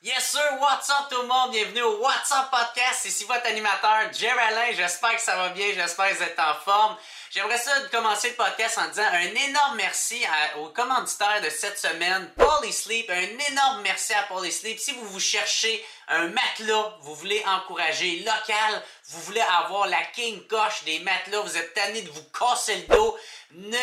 Yes sir, what's up tout le monde? Bienvenue au What's Up Podcast. Ici votre animateur, Jerry Alain. J'espère que ça va bien, j'espère que vous êtes en forme. J'aimerais ça commencer le podcast en disant un énorme merci aux commanditaires de cette semaine, Polysleep. Un énorme merci à Polysleep. Si vous vous cherchez un matelas, vous voulez encourager local, vous voulez avoir la king coche des matelas, vous êtes tanné de vous casser le dos, ne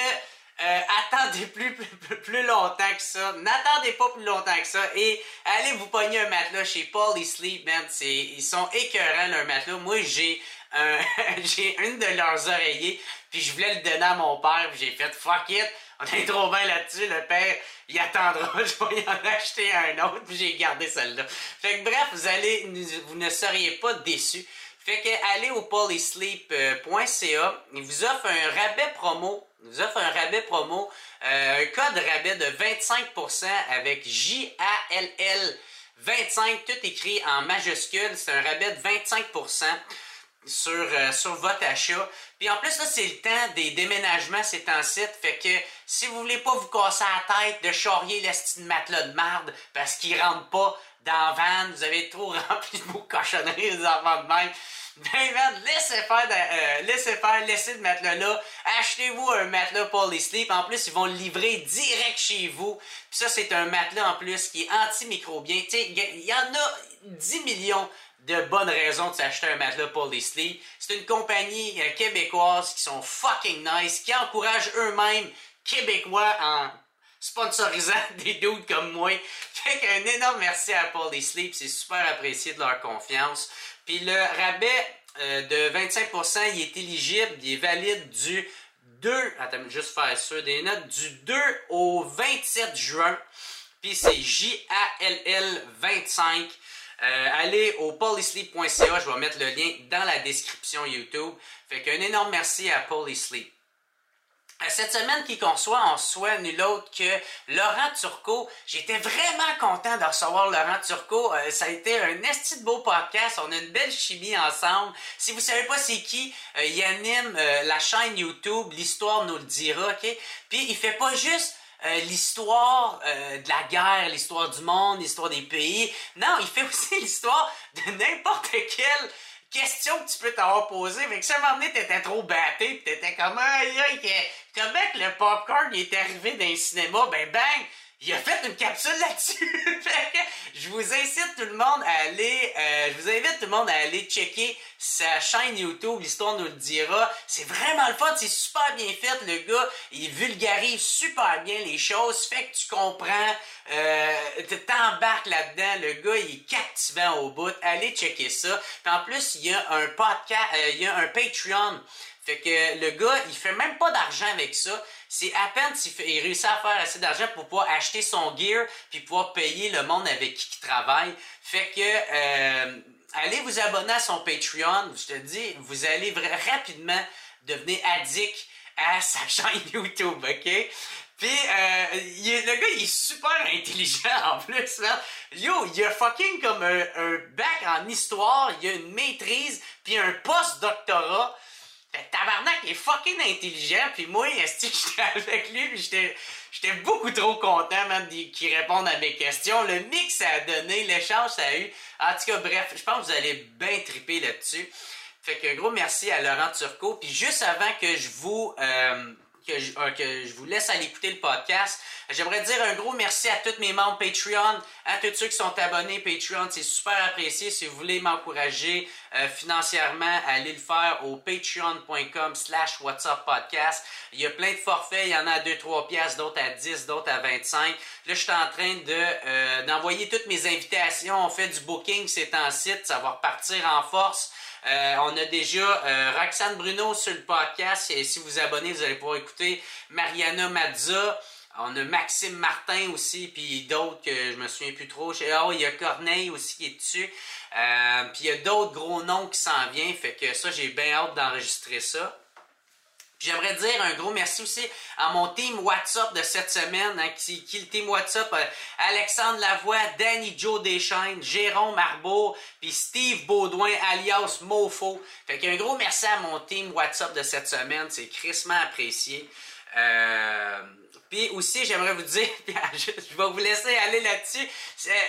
euh, attendez plus, plus, plus, longtemps que ça. N'attendez pas plus longtemps que ça. Et allez vous pogner un matelas chez Polysleep, man. Ils sont écœurants, leur matelas. Moi, j'ai j'ai une de leurs oreillers. Puis je voulais le donner à mon père. Puis j'ai fait fuck it. On est trop bien là-dessus. Le père, il attendra. Je vais y en acheter un autre. Puis j'ai gardé celle-là. Fait que bref, vous allez, vous ne seriez pas déçus. Fait que allez au polysleep.ca. Il vous offre un rabais promo nous offre un rabais promo, euh, un code rabais de 25% avec J-A-L-L 25, tout écrit en majuscule. C'est un rabais de 25% sur, euh, sur votre achat. Puis en plus, là, c'est le temps des déménagements, c'est en site. Fait que si vous voulez pas vous casser la tête de charrier l'estime matelas de marde parce qu'il rentre pas dans la van, vous avez trop rempli de vos cochonneries, des enfants de même. Ben, man, laissez faire, euh, laissez faire, matelas là. Achetez-vous un matelas Polysleep. En plus, ils vont le livrer direct chez vous. Puis ça, c'est un matelas en plus qui est antimicrobien. Tu sais, il y, en a 10 millions de bonnes raisons de s'acheter un matelas Polysleep. C'est une compagnie euh, québécoise qui sont fucking nice, qui encourage eux-mêmes québécois en sponsorisant des dudes comme moi. Fait qu'un énorme merci à Polysleep, c'est super apprécié de leur confiance. Puis le rabais euh, de 25%, il est éligible, il est valide du 2, attends, juste faire ça, des notes, du 2 au 27 juin. Puis c'est J-A-L-L 25. Euh, allez au polysleep.ca, je vais mettre le lien dans la description YouTube. Fait qu'un énorme merci à Polysleep. Euh, cette semaine qui conçoit, on reçoit nul autre que Laurent Turcot. J'étais vraiment content de recevoir Laurent Turcot. Euh, ça a été un esti de beau podcast. On a une belle chimie ensemble. Si vous savez pas c'est qui, euh, il anime la chaîne YouTube. L'histoire nous le dira, ok? Puis il fait pas juste l'histoire de la guerre, l'histoire du monde, l'histoire des pays. Non, il fait aussi l'histoire de n'importe quel question que tu peux t'avoir posée. Fait que si à un moment donné, t'étais trop batté, pis t'étais comme, aïe, comment que le popcorn est arrivé dans le cinéma, ben bang! Il a fait une capsule là-dessus. je vous incite tout le monde à aller, euh, je vous invite tout le monde à aller checker sa chaîne YouTube. L'histoire nous le dira. C'est vraiment le fun. C'est super bien fait. Le gars, il vulgarise super bien les choses. Fait que tu comprends, euh, t'embarques là-dedans. Le gars, il est captivant au bout. Allez checker ça. En plus, il y a un podcast, euh, il y a un Patreon. Fait que le gars, il fait même pas d'argent avec ça. C'est à peine s'il réussit à faire assez d'argent pour pouvoir acheter son gear puis pouvoir payer le monde avec qui il travaille. Fait que euh, allez vous abonner à son Patreon. Je te dis, vous allez rapidement devenir addict à sa chaîne YouTube, ok? Puis, euh, le gars, il est super intelligent en plus, là. Yo, il a fucking comme un, un bac en histoire, il a une maîtrise, puis un post-doctorat. Tabarnak est fucking intelligent, puis moi, j'étais avec lui, puis j'étais, j'étais beaucoup trop content, même, qu'il réponde à mes questions. Le mix ça a donné, l'échange ça a eu. En tout cas, bref, je pense que vous allez bien triper là-dessus. Fait que gros merci à Laurent Turcot. Puis juste avant que je vous... Euh, que je, euh, que je vous laisse aller écouter le podcast. J'aimerais dire un gros merci à tous mes membres Patreon, à tous ceux qui sont abonnés Patreon. C'est super apprécié. Si vous voulez m'encourager euh, financièrement, allez le faire au patreon.com slash podcast. Il y a plein de forfaits. Il y en a à 2-3 piastres, d'autres à 10, d'autres à 25. Là, je suis en train de euh, d'envoyer toutes mes invitations. On fait du booking, c'est en site. Ça va repartir en force. Euh, on a déjà euh, Roxane Bruno sur le podcast. Et si vous vous abonnez, vous allez pouvoir écouter Mariana Mazza. On a Maxime Martin aussi, puis d'autres que je me souviens plus trop. Oh, il y a Corneille aussi qui est dessus. Euh, puis il y a d'autres gros noms qui s'en viennent. Fait que ça, j'ai bien hâte d'enregistrer ça. J'aimerais dire un gros merci aussi à mon team WhatsApp de cette semaine, hein, qui, qui le team WhatsApp, euh, Alexandre Lavoie, Danny Joe Deschaines, Jérôme Arbour, puis Steve Baudouin, alias Mofo. Fait qu'un gros merci à mon team WhatsApp de cette semaine, c'est crissement apprécié. Euh, Aussi, j'aimerais vous dire, je, vais vous laisser aller là-dessus.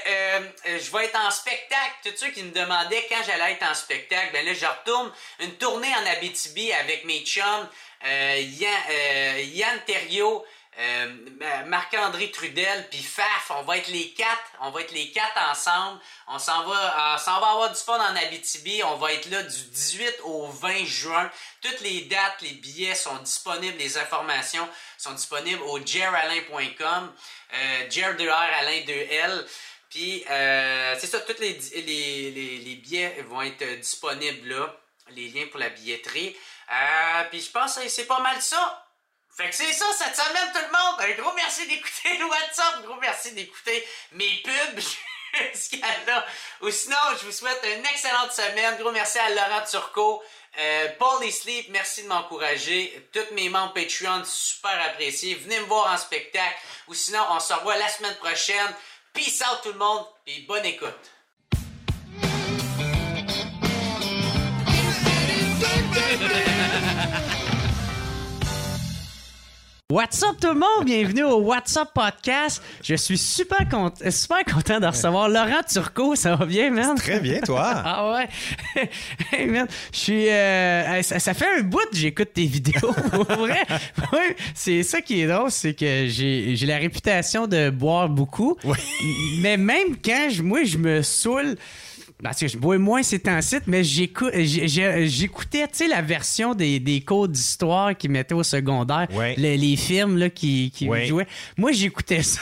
Euh, je vais être en spectacle. Tous ceux qui me demandaient quand j'allais être en spectacle, ben là, je retourne une tournée en Abitibi avec mes chums, Yann, Yann Thériault, euh, Marc-André Trudel puis Faf, on va être les quatre, on va être les quatre ensemble. On s'en va, euh, s'en va avoir du fun en Abitibi. On va être là du 18 au 20 juin. Toutes les dates, les billets sont disponibles, les informations sont disponibles au jeralain.com. Euh, Jer de R, Alain de L. Puis c'est ça, tous les, billets vont être disponibles là, les liens pour la billetterie. puis je pense que c'est pas mal ça. Fait que c'est ça cette semaine, tout le monde. Un gros merci d'écouter le WhatsApp. Un gros merci d'écouter mes pubs jusqu'à là. Ou sinon, je vous souhaite une excellente semaine. Gros merci à Laurent Turcot. Euh, Paul et merci de m'encourager. Tous mes membres Patreon, super appréciés. Venez me voir en spectacle. Ou sinon, on se revoit la semaine prochaine. Peace out tout le monde. Et bonne écoute. What's up tout le monde? Bienvenue au What's up podcast. Je suis super, content, super content de recevoir Laurent Turcot. Ça va bien, man? Très bien, toi. ah ouais? hey, man, je suis... Euh, ça, fait un bout que j'écoute tes vidéos. vrai? c'est ça qui est drôle, c'est que j'ai la réputation de boire beaucoup. Oui. Mais même quand je, moi, je me saoule parce que je bois moins ces temps-ci, mais j'écoutais, tu sais, la version des, des cours d'histoire qu'ils mettaient au secondaire, les, films là, qui, qui jouaient. Moi, j'écoutais ça.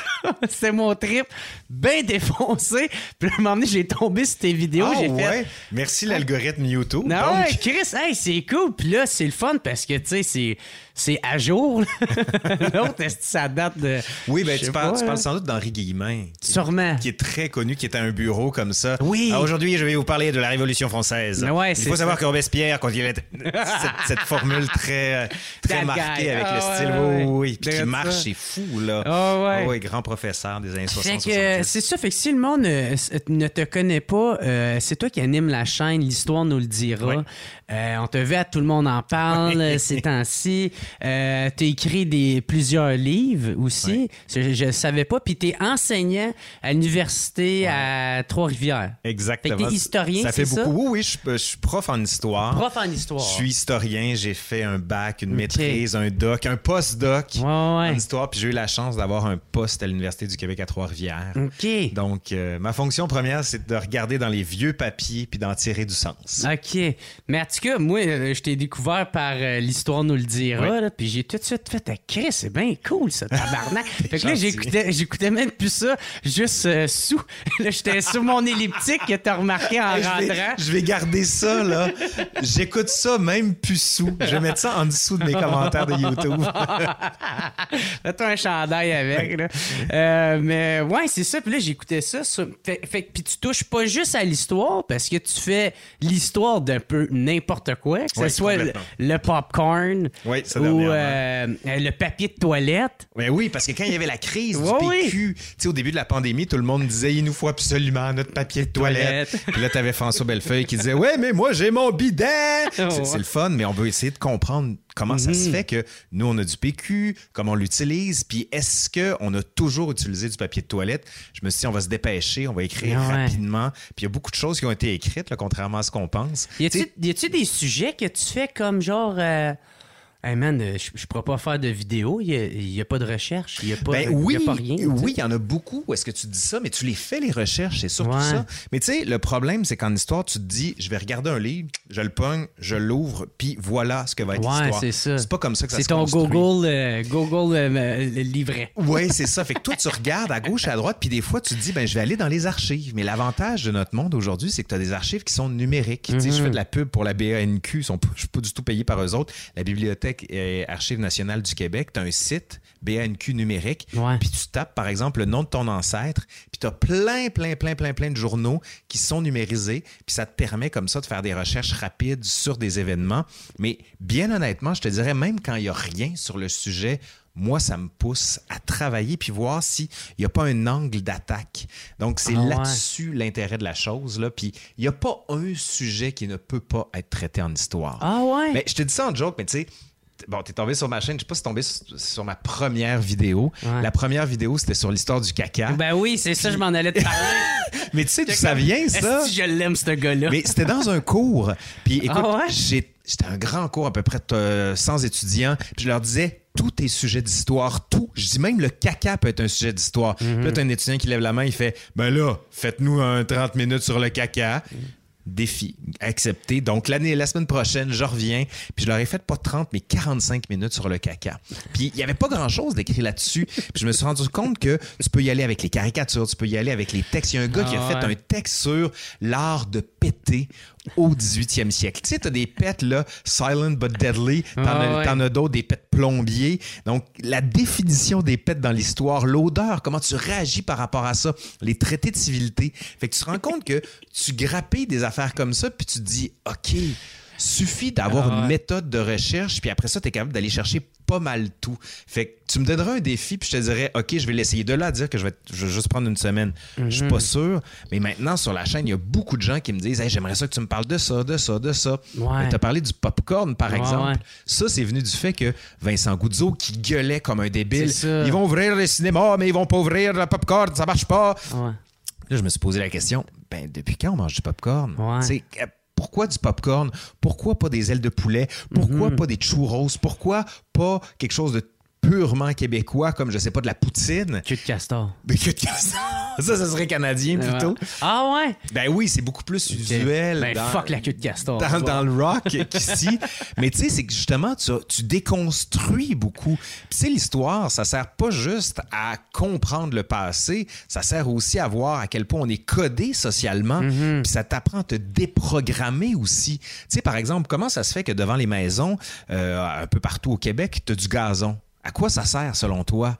C'était mon trip, bien défoncé. Puis à un moment donné, j'ai tombé sur tes vidéos. j'ai fait... Merci l'algorithme YouTube. Non, Chris, hey, c'est cool. Puis là, c'est le fun parce que, tu sais, c'est c'est à jour. L'autre, est-ce que ça date de. Oui, ben, tu parles, tu parles, sans doute d'Henri Guillemin. Qui, Sûrement. Qui est très connu, qui était un bureau comme ça. Oui. Aujourd'hui, je vais vous parler de la Révolution française. Ouais, il faut savoir que Robespierre, quand il avait cette, formule très, très marquée avec le ah, style, oui, oui, puis qui marche, c'est fou, là. Oh, oui, grand professeur des années 60. C'est ça, fait que si le monde ne, te connaît pas, euh, c'est toi qui anime la chaîne, l'histoire nous le dira. Euh, on te à Tout le monde en parle ces temps-ci. Euh, tu as écrit des, plusieurs livres aussi. Je ne savais pas. Puis tu es enseignant à l'université à Trois-Rivières. Exactement. tu es historien, ça fait beaucoup. Oui, oui, je, suis prof en histoire. Prof en histoire. Je suis historien. J'ai fait un bac, une maîtrise, un doc, un post-doc en histoire. Puis j'ai eu la chance d'avoir un poste à l'Université du Québec à Trois-Rivières. OK. Donc, euh, ma fonction première, c'est de regarder dans les vieux papiers puis d'en tirer du sens. OK. Mais en tout cas, moi, euh, je t'ai découvert par l'histoire nous le dira puis j'ai tout de suite fait à Chris, c'est bien cool ça, tabarnak. fait que là, j'écoutais, j'écoutais même plus ça, juste euh, sous. Là, j'étais sur mon elliptique que t'as remarqué en rentrant. Je vais, garder ça, là. J'écoute ça même plus sous. Je vais mettre ça en dessous de mes commentaires de YouTube. Fais-toi un chandail avec, là. Euh, mais ouais, c'est ça. Puis là, j'écoutais ça. Fait, fait puis tu touches pas juste à l'histoire parce que tu fais l'histoire d'un peu n'importe quoi, que ce soit le, popcorn oui, ça ou euh, le papier de toilette. Mais oui, parce que quand il y avait la crise du PQ, au début de la pandémie, tout le monde disait il nous faut absolument notre papier de toilette. Puis là, tu avais François Bellefeuille qui disait ouais, mais moi j'ai mon bidet. c'est le fun, mais on veut essayer de comprendre comment ça se mhm. fait que nous on a du PQ, comment on l'utilise, puis est-ce que on a toujours utilisé du papier de toilette? Je me suis dit on va se dépêcher, on va écrire rapidement. Puis il y a beaucoup de choses qui ont été écrites, là, contrairement à ce qu'on pense. Y a-tu des sujets que tu fais comme genre euh, Hey man, euh, je, ne pourrais pas faire de vidéo, il n'y a, pas de recherche, il n'y a, pas, ben oui, a pas rien. Oui, il y en a beaucoup. Est-ce que tu dis ça, mais tu les fais les recherches, c'est surtout ça. Mais tu sais, le problème, c'est qu'en histoire, tu te dis, je vais regarder un livre, je le pogne, je l'ouvre, puis voilà ce que va être ouais, l'histoire. c'est ça. C'est pas comme ça que ça se construit. C'est ton Google, euh, Google euh, livret. Oui, c'est ça. Fait que toi, tu regardes à gauche et à droite, puis des fois, tu te dis, ben, je vais aller dans les archives. Mais l'avantage de notre monde aujourd'hui, c'est que tu as des archives qui sont numériques. Tu sais, je fais de la pub pour la BANQ, sont je suis pas du tout payé par eux autres. La bibliothèque est archive nationale du Québec, tu as un site BNQ numérique, puis tu tapes par exemple le nom de ton ancêtre, puis tu as plein, plein, plein, plein, plein de journaux qui sont numérisés, puis ça te permet comme ça de faire des recherches rapides sur des événements. Mais bien honnêtement, je te dirais, même quand il n'y a rien sur le sujet, moi, ça me pousse à travailler puis voir s'il n'y a pas un angle d'attaque. Donc, c'est ah là-dessus l'intérêt de la chose. Là. Puis, il n'y a pas un sujet qui ne peut pas être traité en histoire. Ah ouais? Mais je te dis ça en joke, mais tu sais, bon, t'es tombé sur ma chaîne, je sais pas si t'es tombé sur, sur ma première vidéo. Ouais. La première vidéo, c'était sur l'histoire du caca. Ben oui, c'est ça, je m'en allais te parler. mais tu sais, d'où ça vient, ça? Je l'aime, ce gars-là? Mais c'était dans un cours. Puis écoute, Ah ouais? c'était un grand cours, à peu près euh, 100 étudiants. Puis je leur disais, tout est sujet d'histoire, tout. Je dis même le caca peut être un sujet d'histoire. Puis là, t'as un étudiant qui lève la main, il fait, ben là, faites-nous un 30 minutes sur le caca. Défi accepté. Donc, l'année, la semaine prochaine, je reviens. Puis je leur ai fait pas 30, mais 45 minutes sur le caca. Puis il n'y avait pas grand-chose d'écrit là-dessus. Puis je me suis rendu compte que tu peux y aller avec les caricatures, tu peux y aller avec les textes. Il y a un gars qui a Ah fait ouais. un texte sur l'art de péter au 18e siècle. Tu sais, t'as des pets, là, silent but deadly. T'en Ah as, ouais. t'en as d'autres, des pets plombiers. Donc, la définition des pets dans l'histoire, l'odeur, comment tu réagis par rapport à ça, les traités de civilité. Fait que tu te rends compte que tu grappilles des affaires comme ça, puis tu te dis, OK, suffit d'avoir Ah une ouais. méthode de recherche, puis après ça, tu es capable d'aller chercher pas mal tout. Fait que tu me donneras un défi, puis je te dirais, OK, je vais l'essayer. De là à dire que je vais, je vais juste prendre une semaine, je suis pas sûr. Mais maintenant, sur la chaîne, il y a beaucoup de gens qui me disent, hey, j'aimerais ça que tu me parles de ça, de ça, de ça. Ouais. Tu as parlé du popcorn, par Ouais, exemple. Ça, c'est venu du fait que Vincent Goudzo, qui gueulait comme un débile, ils vont ouvrir les cinémas, mais ils vont pas ouvrir le popcorn, ça marche pas. Là, je me suis posé la question, ben, depuis quand on mange du popcorn? Ouais. Euh, Pourquoi du popcorn? Pourquoi pas des ailes de poulet? Pourquoi Mhm. pas des churros? Pourquoi pas quelque chose de purement québécois comme, je sais pas, de la poutine? Queue de castor. Mais que de ça, ça, ça serait canadien plutôt. Ouais. Ah ouais? Ben oui, c'est beaucoup plus usuel. Ben dans- fuck la queue de castor. dans, dans le rock qu'ici. Mais tu sais, c'est que justement, tu, tu déconstruis beaucoup. Puis tu sais, l'histoire, ça sert pas juste à comprendre le passé, ça sert aussi à voir à quel point on est codé socialement. Puis ça t'apprend à te déprogrammer aussi. Tu sais, par exemple, comment ça se fait que devant les maisons, euh, un peu partout au Québec, tu as du gazon? À quoi ça sert selon toi?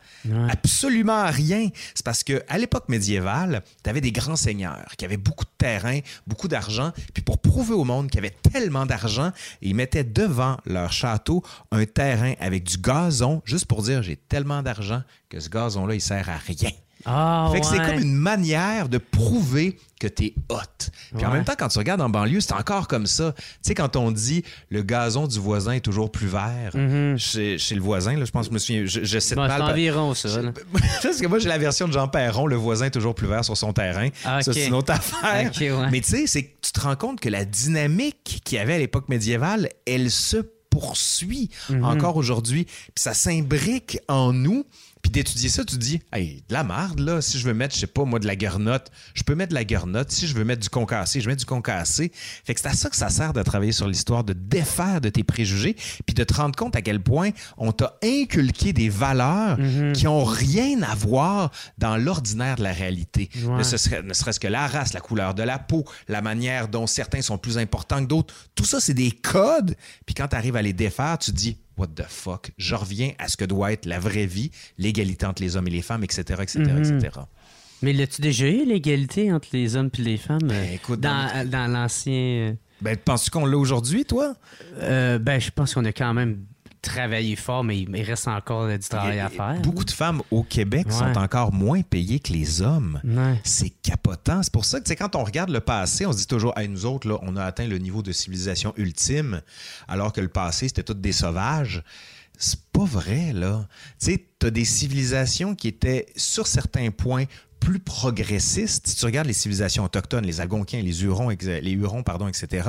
Absolument à rien. C'est parce que à l'époque médiévale, tu avais des grands seigneurs qui avaient beaucoup de terrain, beaucoup d'argent, puis pour prouver au monde qu'ils avaient tellement d'argent, ils mettaient devant leur château un terrain avec du gazon, juste pour dire j'ai tellement d'argent que ce gazon-là, il sert à rien. Ah Fait que c'est comme une manière de prouver que t'es hot. Puis en même temps, quand tu regardes en banlieue, c'est encore comme ça. Tu sais, quand on dit le gazon du voisin est toujours plus vert, chez, chez le voisin, là, je pense que je me souviens, je, je cite Bon, c'est mal. environ ça. là. Parce que moi, j'ai la version de Jean Perron, le voisin est toujours plus vert sur son terrain. Ah, Ça, c'est une autre affaire. Ouais. Mais tu sais, c'est que tu te rends compte que la dynamique qu'il y avait à l'époque médiévale, elle se poursuit Mhm. encore aujourd'hui. Puis ça s'imbrique en nous. Puis d'étudier ça, tu te dis, hey, de la marde, là. Si je veux mettre, je sais pas, moi, de la garnotte, je peux mettre de la garnotte. Si je veux mettre du concassé, je mets du concassé. Fait que c'est à ça que ça sert de travailler sur l'histoire, de défaire de tes préjugés, puis de te rendre compte à quel point on t'a inculqué des valeurs Mhm. qui ont rien à voir dans l'ordinaire de la réalité. Ouais. Ne, ce serait- ne serait-ce que la race, la couleur de la peau, la manière dont certains sont plus importants que d'autres. Tout ça, c'est des codes. Puis quand tu arrives à les défaire, tu dis, what the fuck, je reviens à ce que doit être la vraie vie, l'égalité entre les hommes et les femmes, etc., etc., etc. Mais l'as-tu déjà eu l'égalité entre les hommes et les femmes euh, Ben, écoute, dans, dans l'ancien. Ben, penses-tu qu'on l'a aujourd'hui, toi? euh, ben, je pense qu'on a quand même travaillé fort, mais il reste encore euh, du travail à faire. Beaucoup de femmes au Québec Ouais. sont encore moins payées que les hommes. Ouais. C'est capotant. C'est pour ça que quand on regarde le passé, on se dit toujours, hey, nous autres, là, on a atteint le niveau de civilisation ultime, alors que le passé, c'était toutes des sauvages. C'est pas vrai, là. Tu sais, t'as des civilisations qui étaient, sur certains points, plus progressistes. Si tu regardes les civilisations autochtones, les Algonquins, les Hurons, les Hurons, pardon, etc.,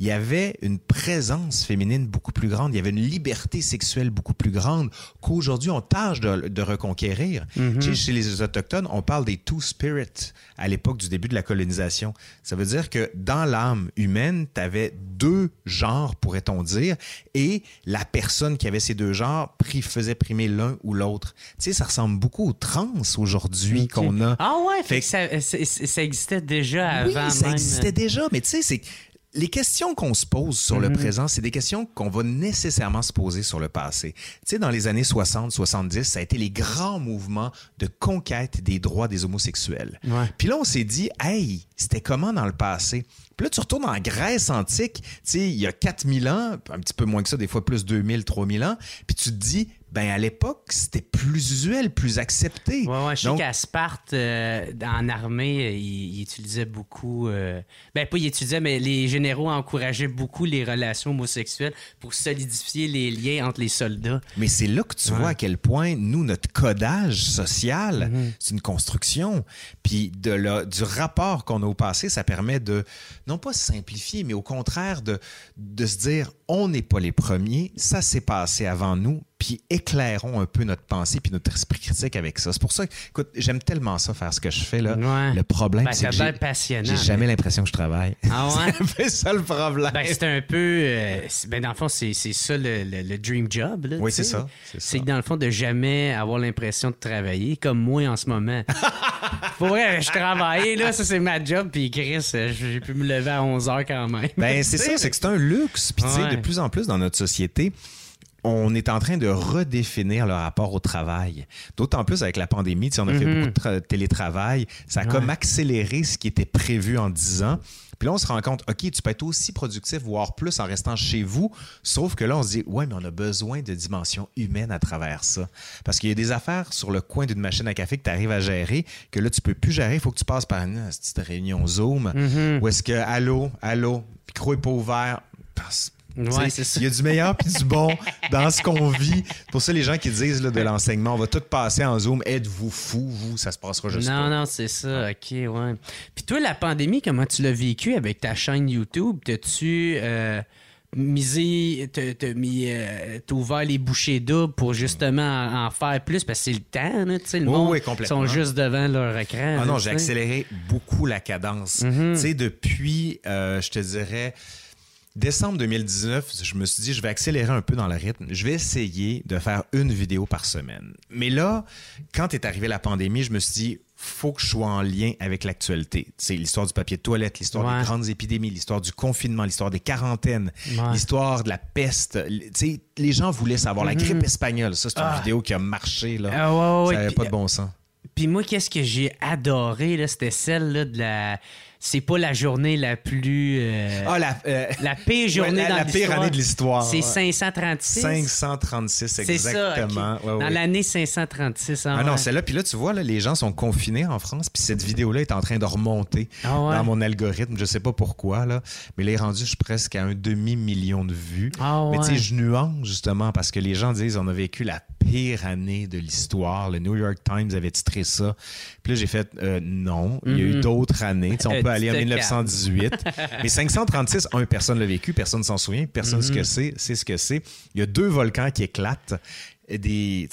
il y avait une présence féminine beaucoup plus grande, il y avait une liberté sexuelle beaucoup plus grande qu'aujourd'hui on tâche de, de reconquérir. Tu sais, chez les Autochtones, on parle des two spirits à l'époque du début de la colonisation. Ça veut dire que dans l'âme humaine, tu avais deux genres, pourrait-on dire, et la personne qui avait ces deux genres faisait primer l'un ou l'autre. Tu sais, ça ressemble beaucoup aux trans aujourd'hui qu'on a. Ah ouais, fait Fait que ça, ça existait déjà Oui, avant ça même. existait déjà, mais tu sais, c'est les questions qu'on se pose sur le présent, c'est des questions qu'on va nécessairement se poser sur le passé. Tu sais, dans les années 60, 70, ça a été les grands mouvements de conquête des droits des homosexuels. Ouais. Puis là, on s'est dit, hey, c'était comment dans le passé? Puis là, tu retournes en Grèce antique, tu sais, il y a 4000 ans, un petit peu moins que ça, des fois plus 2000, 3000 ans, puis tu te dis, ben à l'époque, c'était plus usuel, plus accepté. Ouais, ouais, je sais Donc, qu'à Sparte, euh, en armée, il, il utilisait beaucoup. euh, ben, pas il utilisait, mais les généraux encourageaient beaucoup les relations homosexuelles pour solidifier les liens entre les soldats. Mais c'est là que tu vois à quel point, nous, notre codage social, Mhm. c'est une construction. Puis de la- du rapport qu'on a au passé, ça permet de, non pas simplifier, mais au contraire de, de se dire, on n'est pas les premiers, ça s'est passé avant nous, puis éclairons un peu notre pensée puis notre esprit critique avec ça. C'est pour ça que, écoute, j'aime tellement ça, faire ce que je fais. Là. Ouais. Le problème, Ben, c'est que j'ai, j'ai jamais mais- l'impression que je travaille. Ah ouais? c'est un peu ça le problème. Ben, c'est un peu. euh, ben, dans le fond, c'est c'est ça le, le- le dream job. là, Oui, c'est ça, c'est ça. C'est que dans le fond, de jamais avoir l'impression de travailler, comme moi en ce moment. Pour vrai, je travaille, là, ça c'est ma job, puis Chris, euh, j'ai pu me lever à 11 h quand même. Ben, c'est ça, c'est que c'est un luxe. Puis, tu sais, Ouais. De plus en plus dans notre société, on est en train de redéfinir le rapport au travail. D'autant plus avec la pandémie, sais, on a fait beaucoup de tra- télétravail. Ça a comme accéléré ce qui était prévu en 10 ans. Puis là, on se rend compte, OK, tu peux être aussi productif, voire plus, en restant chez vous. Sauf que là, on se dit, ouais, mais on a besoin de dimension humaine à travers ça. Parce qu'il y a des affaires sur le coin d'une machine à café que tu arrives à gérer, que là, tu peux plus gérer. Il faut que tu passes par une petite réunion Zoom. Où est-ce que, allô, allô, micro est pas ouvert. Parce- Ouais. Il y a du meilleur puis du bon dans ce qu'on vit. Pour ça, les gens qui disent là, de l'enseignement, on va tout passer en Zoom. Êtes-vous fou, vous? Ça se passera juste non, pas. non, c'est ça, ok, ouais. Puis toi, la pandémie, comment tu l'as vécu avec ta chaîne YouTube? T'as-tu euh, misé, t'as, mis, euh, ouvert les bouchées doubles pour justement en, en faire plus? Parce que c'est le temps, tu sais, le Oui, monde oui, complètement. sont juste devant leur écran. Ah non, j'ai accéléré beaucoup la cadence. Mhm. Tu sais, depuis, euh, je te dirais, décembre 2019, je me suis dit, je vais accélérer un peu dans le rythme. Je vais essayer de faire une vidéo par semaine. Mais là, quand est arrivée la pandémie, je me suis dit, faut que je sois en lien avec l'actualité. C'est l'histoire du papier de toilette, l'histoire Ouais. des grandes épidémies, l'histoire du confinement, l'histoire des quarantaines, Ouais. l'histoire de la peste. Tu sais, les gens voulaient savoir. La grippe espagnole, ça, c'est une vidéo qui a marché. Là. Ah, ouais, ouais, ça n'avait pas de bon sens. Puis moi, qu'est-ce que j'ai adoré, c'était celle là, de la. C'est pas la journée la plus. euh, Ah, la, euh, La pire journée Ouais, la- dans la pire année de l'histoire, C'est ouais. 536. 536 C'est ça, exactement. Ouais, Dans l'année 536. hein, Ah non, c'est là. Puis là, tu vois, là, les gens sont confinés en France. Puis cette vidéo-là est en train de remonter Ah dans mon algorithme. Je sais pas pourquoi, là. Mais il est rendu je suis presque à un demi-million de vues. Ah Mais tu sais, je nuance justement parce que les gens disent on a vécu la pire année de l'histoire. Le New York Times avait titré ça. Puis là, j'ai fait euh, non, il y a eu d'autres années. On peut aller en tu te 1918. Mais 536, un, personne l'a vécu, personne s'en souvient, personne ce que Mhm. c'est, ce que c'est. Il y a deux volcans qui éclatent. Des,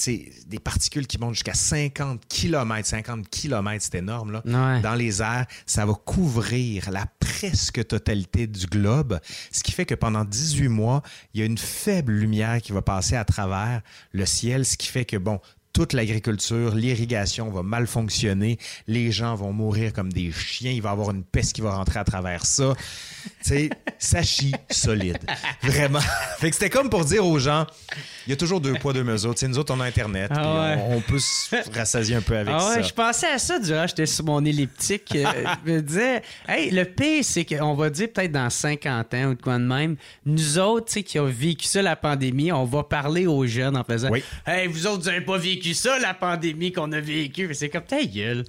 des particules qui montent jusqu'à 50 km. 50 km, c'est énorme, là. Ouais. Dans les airs, ça va couvrir la presque totalité du globe. Ce qui fait que pendant 18 mois, il y a une faible lumière qui va passer à travers le ciel, ce qui fait que, bon, toute l'agriculture, l'irrigation va mal fonctionner, les gens vont mourir comme des chiens, il va y avoir une peste qui va rentrer à travers ça. Tu sais, ça chie solide. Vraiment. Fait que c'était comme pour dire aux gens, il y a toujours deux poids, deux mesures. Tu sais, nous autres, on a Internet, Ah ouais. on, on peut se rassasier un peu avec Ah ouais, ça. je pensais à ça durant j'étais sur mon elliptique. Euh, je me disais, hey, le pire, c'est qu'on va dire peut-être dans 50 ans ou de quoi de même, nous autres, tu sais, qui ont vécu ça, la pandémie, on va parler aux jeunes en faisant, Oui. hey, vous autres, vous avez pas vécu ça, la pandémie qu'on a vécu. C'est comme ta gueule.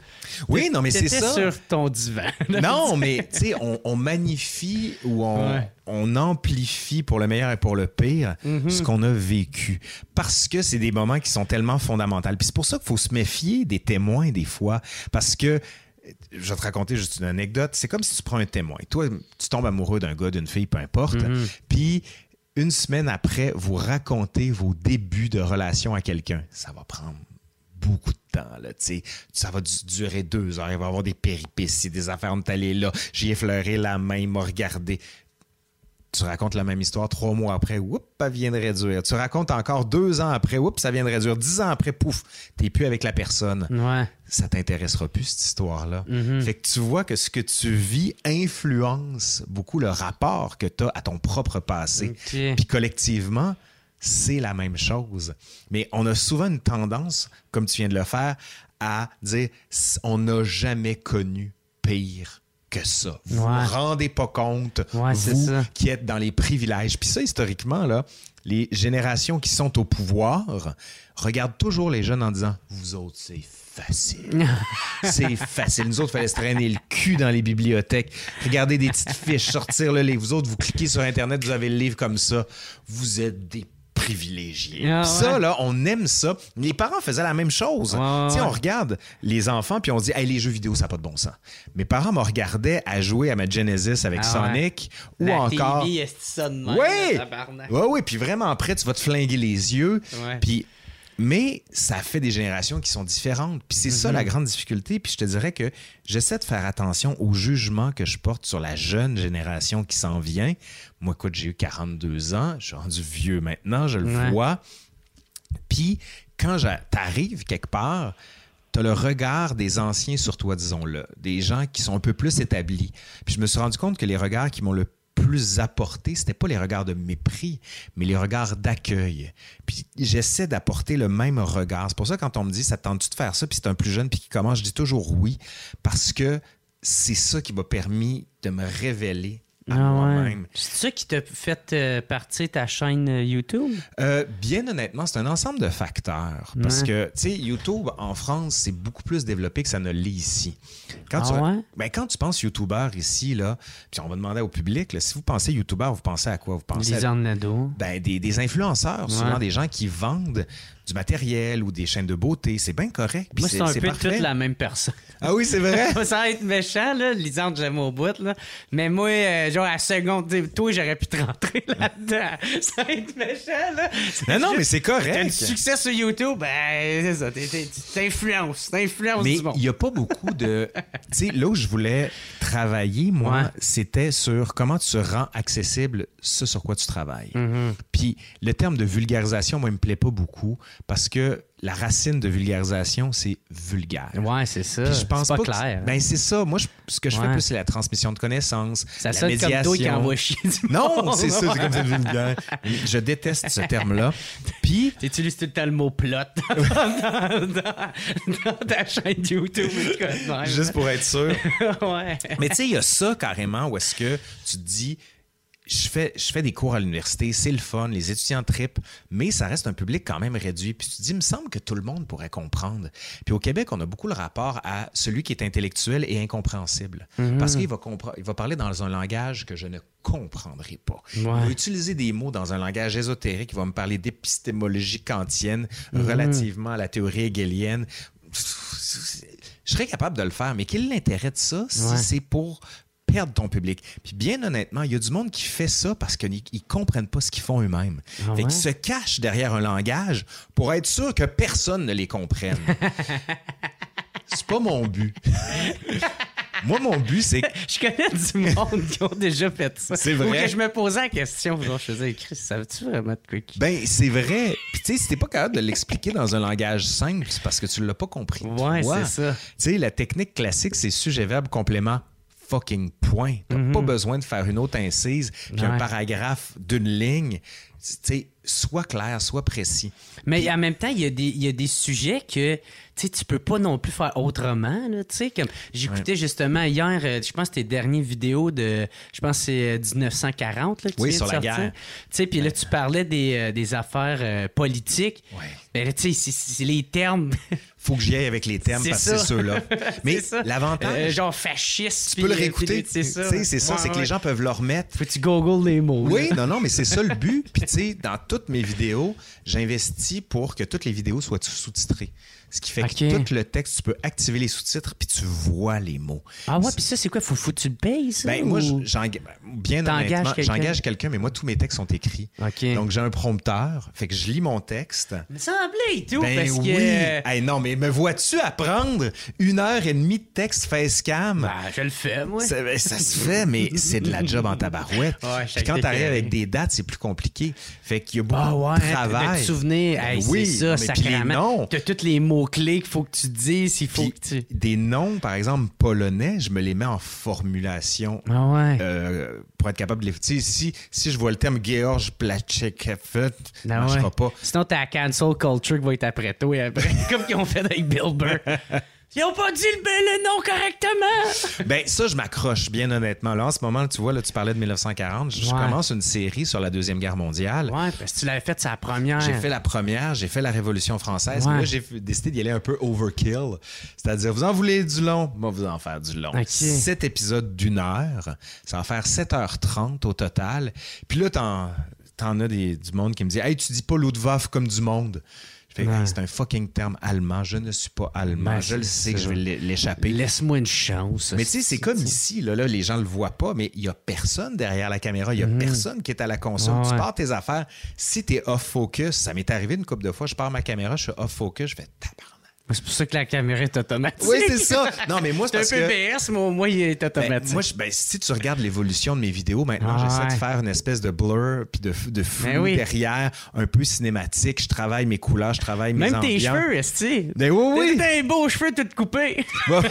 Oui, non, mais c'est ça. sur ton divan. Non, mais tu sais, on, on magnifie ou on, Ouais. on amplifie pour le meilleur et pour le pire Mhm. ce qu'on a vécu. Parce que c'est des moments qui sont tellement fondamentaux. Puis c'est pour ça qu'il faut se méfier des témoins des fois. Parce que je vais te raconter juste une anecdote. C'est comme si tu prends un témoin. Toi, tu tombes amoureux d'un gars, d'une fille, peu importe. Mhm. Puis une semaine après, vous racontez vos débuts de relation à quelqu'un. Ça va prendre beaucoup de temps. Là, ça va du- durer deux heures. Il va y avoir des péripéties, des affaires. On est allé là, j'y ai fleuré la main, il m'a regardé. Tu racontes la même histoire trois mois après, oups, elle vient de réduire. Tu racontes encore deux ans après, oups, ça vient de réduire. Dix ans après, pouf, t'es plus avec la personne. Ouais. Ça t'intéressera plus, cette histoire-là. Mm-hmm. Fait que tu vois que ce que tu vis influence beaucoup le rapport que tu as à ton propre passé. Puis collectivement, c'est la même chose. Mais on a souvent une tendance, comme tu viens de le faire, à dire on n'a jamais connu pire que ça. Vous Ouais. vous rendez pas compte, Ouais, vous ça. qui êtes dans les privilèges. Puis ça, historiquement, là, les générations qui sont au pouvoir regardent toujours les jeunes en disant Vous autres, c'est facile. c'est facile. Nous autres, il fallait se traîner le cul dans les bibliothèques, regarder des petites fiches, sortir le livre. Vous autres, vous cliquez sur Internet, vous avez le livre comme ça. Vous êtes des privilégiés. Ah, Ça, ouais. là, on aime ça. Les parents faisaient la même chose. Ouais, sais, on regarde les enfants, puis on se dit, hey, les jeux vidéo, ça n'a pas de bon sens. Mes parents me regardaient à jouer à ma Genesis avec Ah ouais. Sonic ou La encore. TV, est ça de même, Oui! Oui, oui, puis vraiment après, tu vas te flinguer les yeux. Ouais. Puis, mais ça fait des générations qui sont différentes. Puis c'est ça Mhm. la grande difficulté. Puis je te dirais que j'essaie de faire attention au jugement que je porte sur la jeune génération qui s'en vient. Moi, écoute, j'ai eu 42 ans, je suis rendu vieux maintenant, je le Ouais. vois. Puis quand t'arrives quelque part, t'as le regard des anciens sur toi, disons-le, des gens qui sont un peu plus établis. Puis je me suis rendu compte que les regards qui m'ont le plus apporté, c'était pas les regards de mépris, mais les regards d'accueil. Puis j'essaie d'apporter le même regard. C'est pour ça que quand on me dit ça te tente-tu de faire ça, puis c'est un plus jeune puis qui commence, je dis toujours oui parce que c'est ça qui m'a permis de me révéler à Ah ouais. C'est ça qui t'a fait euh, partir ta chaîne euh, YouTube? Euh, bien honnêtement, c'est un ensemble de facteurs. Parce Ouais. que, tu sais, YouTube en France, c'est beaucoup plus développé que ça ne l'est ici. Quand, Ah tu, ouais? ben, quand tu penses YouTuber ici, là, puis on va demander au public, là, si vous pensez YouTuber, vous pensez à quoi? Vous pensez à Lisanne Nadeau. ben, des, des influenceurs, souvent des gens qui vendent du matériel ou des chaînes de beauté. C'est bien correct. puis Moi, c'est un peu parfait. toute la même personne. Ah oui, c'est vrai? Ça va être méchant, là. Lisande, j'aime au bout, là. Mais moi, euh, genre, à la seconde, toi, j'aurais pu te rentrer là-dedans. Ça va être méchant, là. non, non, mais c'est T'as du correct. succès sur YouTube, ben, c'est ça. T'influences. T'influences Mais du monde. il n'y a pas beaucoup de. tu sais, là où je voulais travailler, moi, Ouais. c'était sur comment tu rends accessible ce sur quoi tu travailles. Mm-hmm. Puis le terme de vulgarisation, moi, il me plaît pas beaucoup parce que la racine de vulgarisation, c'est vulgaire. Ouais, c'est ça. Puis je pense c'est pas, que- clair. Ben c'est ça. Moi, je- ce que je fais plus, c'est la transmission de connaissances, ça la sonne comme médiation. toi qui envoie chier du Non, c'est ça, c'est comme ça vulgaire. Je déteste ce terme-là. Puis Tu utilises tout le temps le mot plot dans, dans- dans ta chaîne YouTube. juste pour être sûr. ouais. Mais tu sais, il y a ça carrément où est-ce que tu te dis, je fais, je fais des cours à l'université, c'est le fun, les étudiants tripent, mais ça reste un public quand même réduit. Puis tu te dis, il me semble que tout le monde pourrait comprendre. Puis au Québec, on a beaucoup le rapport à celui qui est intellectuel et incompréhensible. Parce qu'il va, il va parler dans un langage que je ne comprendrai pas. Il va Ouais. utiliser des mots dans un langage ésotérique, il va me parler d'épistémologie kantienne relativement à la théorie hegelienne. Je serais capable de le faire, mais quel est l'intérêt de ça si Ouais. c'est pour perdre ton public? Puis bien honnêtement, il y a du monde qui fait ça parce qu'ils ne comprennent pas ce qu'ils font eux-mêmes. Ah ouais? qu'ils se cachent derrière un langage pour être sûr que personne ne les comprenne. c'est pas mon but. Moi, mon but, c'est Je connais du monde qui ont déjà fait ça. C'est vrai. Ou que je me posais la question, genre, je faisais, Chris, savais-tu vraiment de quoi Ben, c'est vrai. Puis, tu sais, si t'es pas capable de l'expliquer dans un langage simple, c'est parce que tu l'as pas compris. Ouais, c'est ça. Tu sais, la technique classique, c'est sujet, verbe, complément, fucking point. T'as pas besoin de faire une autre incise, puis un paragraphe d'une ligne. Tu sais, sois clair, sois précis. Mais en même temps, il y, a des- il y a des sujets que tu tu peux pas non plus faire autrement. J'écoutais justement hier, euh, je pense, tes dernières vidéos de, je pense c'est euh, 1940 là, que Oui, sur la sortir. guerre. Puis là, tu parlais des, euh, des affaires euh, politiques. Ouais. Là, tu sais, c'est- les termes. Faut que j'y aille avec les termes parce que ça. c'est ceux-là. Mais ça. l'avantage, Euh, genre fasciste. tu peux le réécouter. C'est ça. C'est ça, Ouais, que les gens peuvent le remettre. Faut que tu googles les mots. Oui, là. non, non, mais c'est ça le but. Puis, tu sais, dans toutes mes vidéos, j'investis pour que toutes les vidéos soient sous-titrées. Ce qui fait que tout le texte, tu peux activer les sous-titres puis tu vois les mots. Ah ouais, puis ça, c'est quoi? Faut, faut que tu le payes, ça? Ben, moi, ou- j'en- ben, bien honnêtement, j'engage quelqu'un, mais moi, tous mes textes sont écrits. Donc, j'ai un prompteur, fait que je lis mon texte. me semblait et tout, Ben parce oui! que... Hey, non, mais me vois-tu apprendre une heure et demie de texte facecam? Ben, je le fais, moi. Ça, ben, ça se fait, mais c'est de la job en tabarouette. Ouais, je Puis quand t'arrives avec des dates, c'est plus compliqué. Fait qu'il y a beaucoup Ah ouais, de travail. de te souvenir, Ben hey, oui, c'est ça, sacrément. T'as tous les mots-clés qu'il faut que tu dises, il faut que tu... des noms, par exemple, polonais, je me les mets en formulation Ah ouais. euh, pour être capable de les... Tu sais, si, si je vois le terme George Plachekev, ça Ah ouais. pas. Sinon, t'as cancel culture qui va être après toi et après, comme qu'ils ont fait avec Bill Burr. Ils ont pas dit le, le nom correctement! Ben, ça, je m'accroche, bien honnêtement. Là, en ce moment, tu vois, là, tu parlais de 1940. Je Ouais. commence une série sur la Deuxième Guerre mondiale. Ouais, parce que tu l'avais fait sa première. J'ai fait la première, j'ai fait la Révolution française. Ouais. mais Là, j'ai décidé d'y aller un peu overkill. C'est-à-dire, vous en voulez du long? Moi, vous en faire du long. Ok. Sept épisodes d'une heure. Ça va faire 7h30 au total. Puis là, t'en, t'en as des, du monde qui me dit Hey, tu dis pas Ludwig comme du monde. Je fais, Ouais. Hey, c'est un fucking terme allemand. Je ne suis pas allemand. Ben, je le sais que je vais l'é- l'échapper. Laisse-moi une chance. Mais tu sais, c'est comme ici, là, là, les gens le voient pas, mais il y a personne derrière la caméra, il y a personne qui est à la console. Ouais, tu pars tes affaires. Si tu es off-focus, ça m'est arrivé une couple de fois, je pars ma caméra, je suis off-focus, je fais tabarnak. C'est pour ça que la caméra est automatique. Oui, c'est ça. Non, mais moi, c'est C'est un parce peu que. BS, mais au moins, il est Ben, automatique. moi, je- ben, si tu regardes l'évolution de mes vidéos, maintenant, Ah, j'essaie de faire une espèce de blur puis de, de flou Ben oui. derrière, un peu cinématique. Je travaille mes couleurs, je travaille mes Même tes cheveux, est-ce Ben oui, oui. T'as des beaux cheveux tout coupés.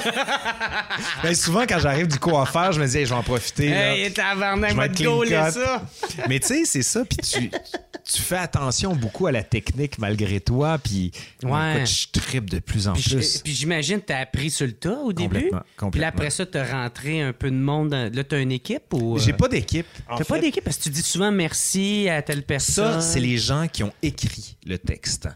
Ben, souvent, quand j'arrive du coiffeur, je me dis, Hey, je vais en profiter. là. hey, tabarnak, Je va vais te gauler ça. Mais tu sais, c'est ça. Puis tu, tu fais attention beaucoup à la technique malgré toi. Puis Ouais. je tripe de plus en Puis, plus. je- puis j'imagine que t'as appris sur le tas au début. Complètement, Puis là, après ça, t'as rentré un peu de monde. dans- Là, t'as une équipe ou. euh, J'ai pas d'équipe. T'as pas d'équipe parce que tu dis souvent merci à telle personne. Ça, c'est les gens qui ont écrit le texte.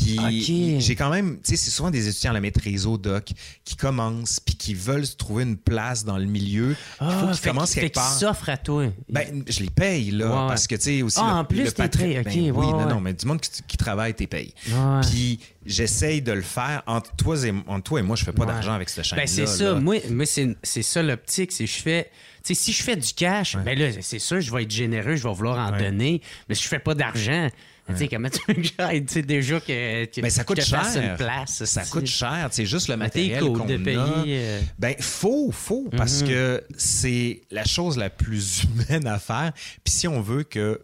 Puis j'ai quand même, tu sais, c'est souvent des étudiants à la maîtrise au doc qui commencent puis qui veulent se trouver une place dans le milieu. Il faut qu'ils Ah, fait commencent quelque part. s'offre à toi. Ben, je les paye, là, Ouais. parce que, tu sais, aussi. Ah, le- en plus, t'es payé, ok, Ben ouais, oui, non, ouais. non, mais du monde qui, qui travaille, t'es payé. Puis j'essaye de le faire entre toi et, entre toi et moi, je fais pas d'argent avec cette chaîne-là. Ben, c'est ça. là. Moi, moi c'est, ça l'optique. C'est je fais. Tu sais, si je fais du cash, ben là, c'est sûr, je vais être généreux, je vais vouloir en Ouais. donner. Mais si je fais pas d'argent, tu sais, comment tu veux que j'aille? Tu sais, déjà que, que Ben, ça coûte que cher. une place. ça coûte cher. C'est juste le matériel qu'on a. payer, euh. Ben, faut, faut, parce que c'est la chose la plus humaine à faire. Puis si on veut que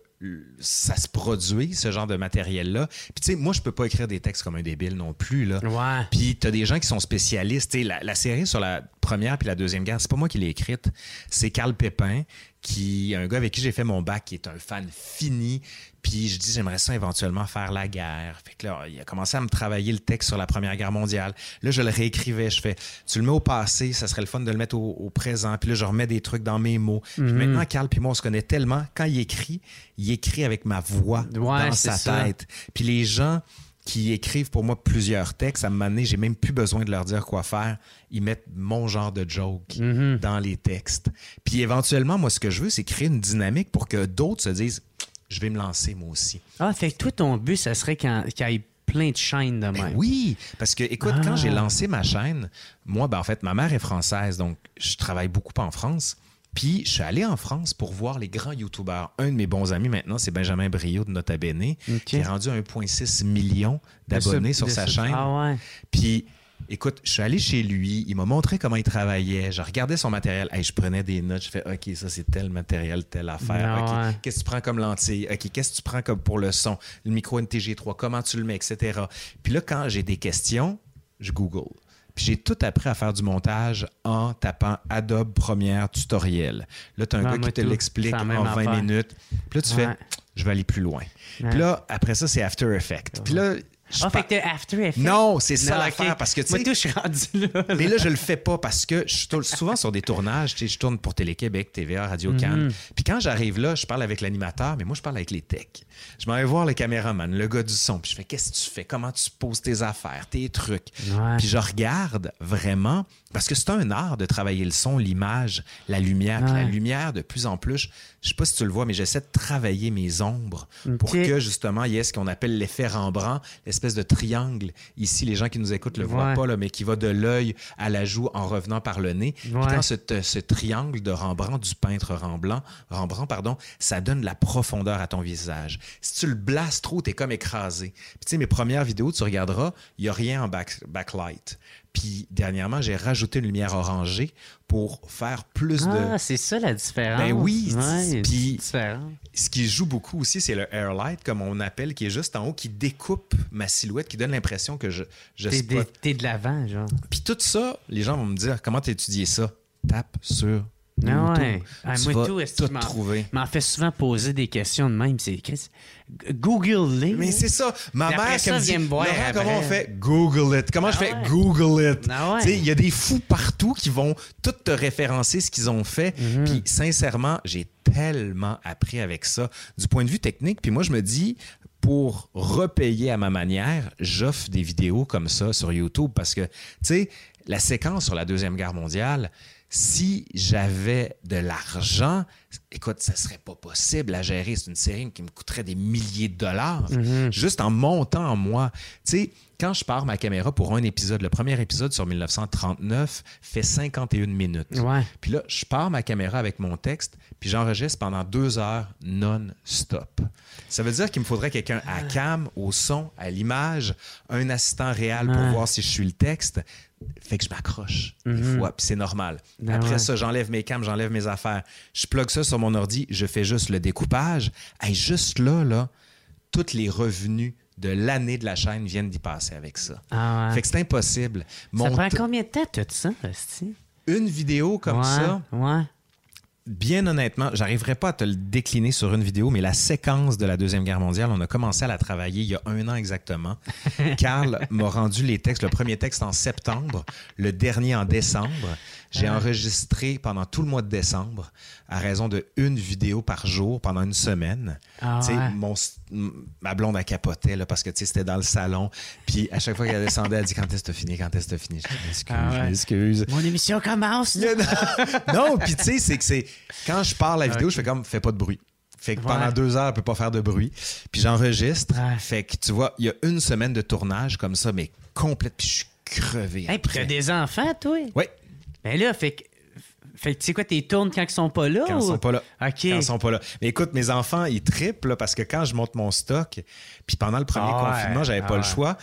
ça se produise, ce genre de matériel-là. Puis tu sais, moi, je peux pas écrire des textes comme un débile non plus, là. Ouais. Puis t'as des gens qui sont spécialistes. Tu sais, la, la série sur la première puis la deuxième guerre, c'est pas moi qui l'ai écrite. C'est Carl Pépin, qui un gars avec qui j'ai fait mon bac, qui est un fan fini. Puis je dis, j'aimerais ça éventuellement faire la guerre. Fait que là, il a commencé à me travailler le texte sur la Première Guerre mondiale. Là, je le réécrivais. Je fais, tu le mets au passé, ça serait le fun de le mettre au, au présent. Puis là, je remets des trucs dans mes mots. Puis maintenant, Carl puis moi, on se connaît tellement. Quand il écrit, il écrit avec ma voix Ouais, dans sa ça. tête. Puis les gens qui écrivent pour moi plusieurs textes, à un moment donné, j'ai même plus besoin de leur dire quoi faire. Ils mettent mon genre de joke Mm-hmm. dans les textes. Puis éventuellement, moi, ce que je veux, c'est créer une dynamique pour que d'autres se disent je vais me lancer moi aussi. Ah, fait que toi, ton but, ça serait qu'il y ait plein de chaînes de Ben même. oui, parce que écoute, Ah. quand j'ai lancé ma chaîne, moi, ben, en fait, ma mère est française, donc je travaille beaucoup en France. Puis je suis allé en France pour voir les grands YouTubeurs. Un de mes bons amis maintenant, c'est Benjamin Brio de Nota Bene, qui est rendu à 1,6 million d'abonnés sur sa chaîne. Ah ouais. Puis, écoute, je suis allé chez lui, il m'a montré comment il travaillait, je regardais son matériel, Hey, je prenais des notes, je fais OK, ça c'est tel matériel, telle affaire. OK, ouais. qu'est-ce que tu prends comme lentille? OK, qu'est-ce que tu prends comme pour le son? Le micro NTG3, comment tu le mets, etc. Puis là, quand j'ai des questions, je Google. Puis j'ai tout appris à faire du montage en tapant Adobe Premiere Tutoriel. Là, tu as un gars qui te l'explique en même 20 affaire. minutes. Puis là, tu Ouais. fais, je vais aller plus loin. Ouais. Puis là, après ça, c'est After Effects. Puis là, Ah, fait que After Effects. Non, c'est ça l'affaire, ok. parce que, Moi, tout, je suis rendu là. mais là, je le fais pas parce que je suis tou- souvent sur des tournages. Je tourne pour Télé-Québec, TVA, Radio Cannes. Puis quand j'arrive là, je parle avec l'animateur, mais moi, je parle avec les techs. Je m'en vais voir le caméraman, le gars du son. Puis je fais Qu'est-ce que tu fais? Comment tu poses tes affaires, tes trucs? Ouais. Puis je regarde vraiment, parce que c'est un art de travailler le son, l'image, la lumière. Puis la lumière, de plus en plus, je sais pas si tu le vois, mais j'essaie de travailler mes ombres pour que justement, il y ait ce qu'on appelle l'effet Rembrandt, l'espèce de triangle. Ici, les gens qui nous écoutent le voient pas, là, mais qui va de l'œil à la joue en revenant par le nez. Puis Ouais. quand ce, ce triangle de Rembrandt, du peintre Rembrandt, Rembrandt pardon, ça donne de la profondeur à ton visage. Si tu le blastes trop, t'es comme écrasé. Puis tu sais, mes premières vidéos, tu regarderas, il y a rien en back- backlight. Puis dernièrement, j'ai rajouté une lumière orangée pour faire plus de... Ah, c'est ça la différence. Ben oui, Ouais, puis-. Ce qui joue beaucoup aussi, c'est le airlight, comme on appelle, qui est juste en haut, qui découpe ma silhouette, qui donne l'impression que je, je T'es, spot. t'es de l'avant, genre. Puis tout ça, les gens vont me dire comment t'as étudié ça? Tape sur Ah ouais. Ah, tu moi, vas tout, trouver. m'en fait souvent poser des questions de même. C'est Chris, Google les. Mais c'est ça. Ma après mère qui ça, me dit, viens me voir Laurent, comment on fait? Google it. Comment je Ah fais? ouais. Google it. Ah ouais. Il y a des fous partout qui vont tout te référencer ce qu'ils ont fait. Mhm. Puis sincèrement, j'ai tellement appris avec ça du point de vue technique. Puis moi, je me dis, pour repayer à ma manière, j'offre des vidéos comme ça sur YouTube parce que, tu sais, la séquence sur la Deuxième Guerre mondiale, si j'avais de l'argent, écoute, ça serait pas possible à gérer. C'est une série qui me coûterait des milliers de dollars juste en montant en moi. Tu sais, quand je pars ma caméra pour un épisode, le premier épisode sur 1939 fait 51 minutes. Ouais. Puis là, je pars ma caméra avec mon texte, puis j'enregistre pendant deux heures non-stop. Ça veut dire qu'il me faudrait quelqu'un à cam, au son, à l'image, un assistant réel pour Ouais. voir si je suis le texte. Fait que je m'accroche des fois, puis c'est normal. Ah Après ouais. ça, j'enlève mes cams, j'enlève mes affaires. Je plug ça sur mon ordi, je fais juste le découpage. Hey, juste là, là, tous les revenus de l'année de la chaîne viennent d'y passer avec ça. Ah ouais. Fait que c'est impossible. Ça prend combien de temps, tout ça? Une vidéo comme ouais, ça, Ouais. Bien honnêtement, j'arriverai pas à te le décliner sur une vidéo, mais la séquence de la Deuxième Guerre mondiale, on a commencé à la travailler il y a un an exactement. Carl m'a rendu les textes, le premier texte en septembre, le dernier en décembre. J'ai enregistré pendant tout le mois de décembre à raison de une vidéo par jour pendant une semaine. Ah Tu sais, ouais. mon ma blonde a capoté là, parce que tu sais, c'était dans le salon. Puis à chaque fois qu'elle descendait, elle dit Quand est-ce que t'as fini Quand est-ce que t'as fini? Je dis, Excuse, Ah ouais. je m'excuse. Mon émission commence, là. non, puis tu sais, c'est que c'est. Quand je parle la vidéo, je fais comme, fais pas de bruit. Fait que Ouais. pendant deux heures, elle peut pas faire de bruit. Puis j'enregistre. Ouais. Fait que tu vois, il y a une semaine de tournage comme ça, mais complète, puis je suis crevé. Hey, puis t'as des enfants, toi? Oui, Ben là, fait que. Fait que tu sais quoi, t'es tournes quand ils sont pas là? quand ils sont pas là. OK. Quand ils sont pas là. Mais écoute, mes enfants, ils trippent là, parce que quand je monte mon stock, puis pendant le premier Ah ouais, confinement, j'avais ah pas le ouais. choix.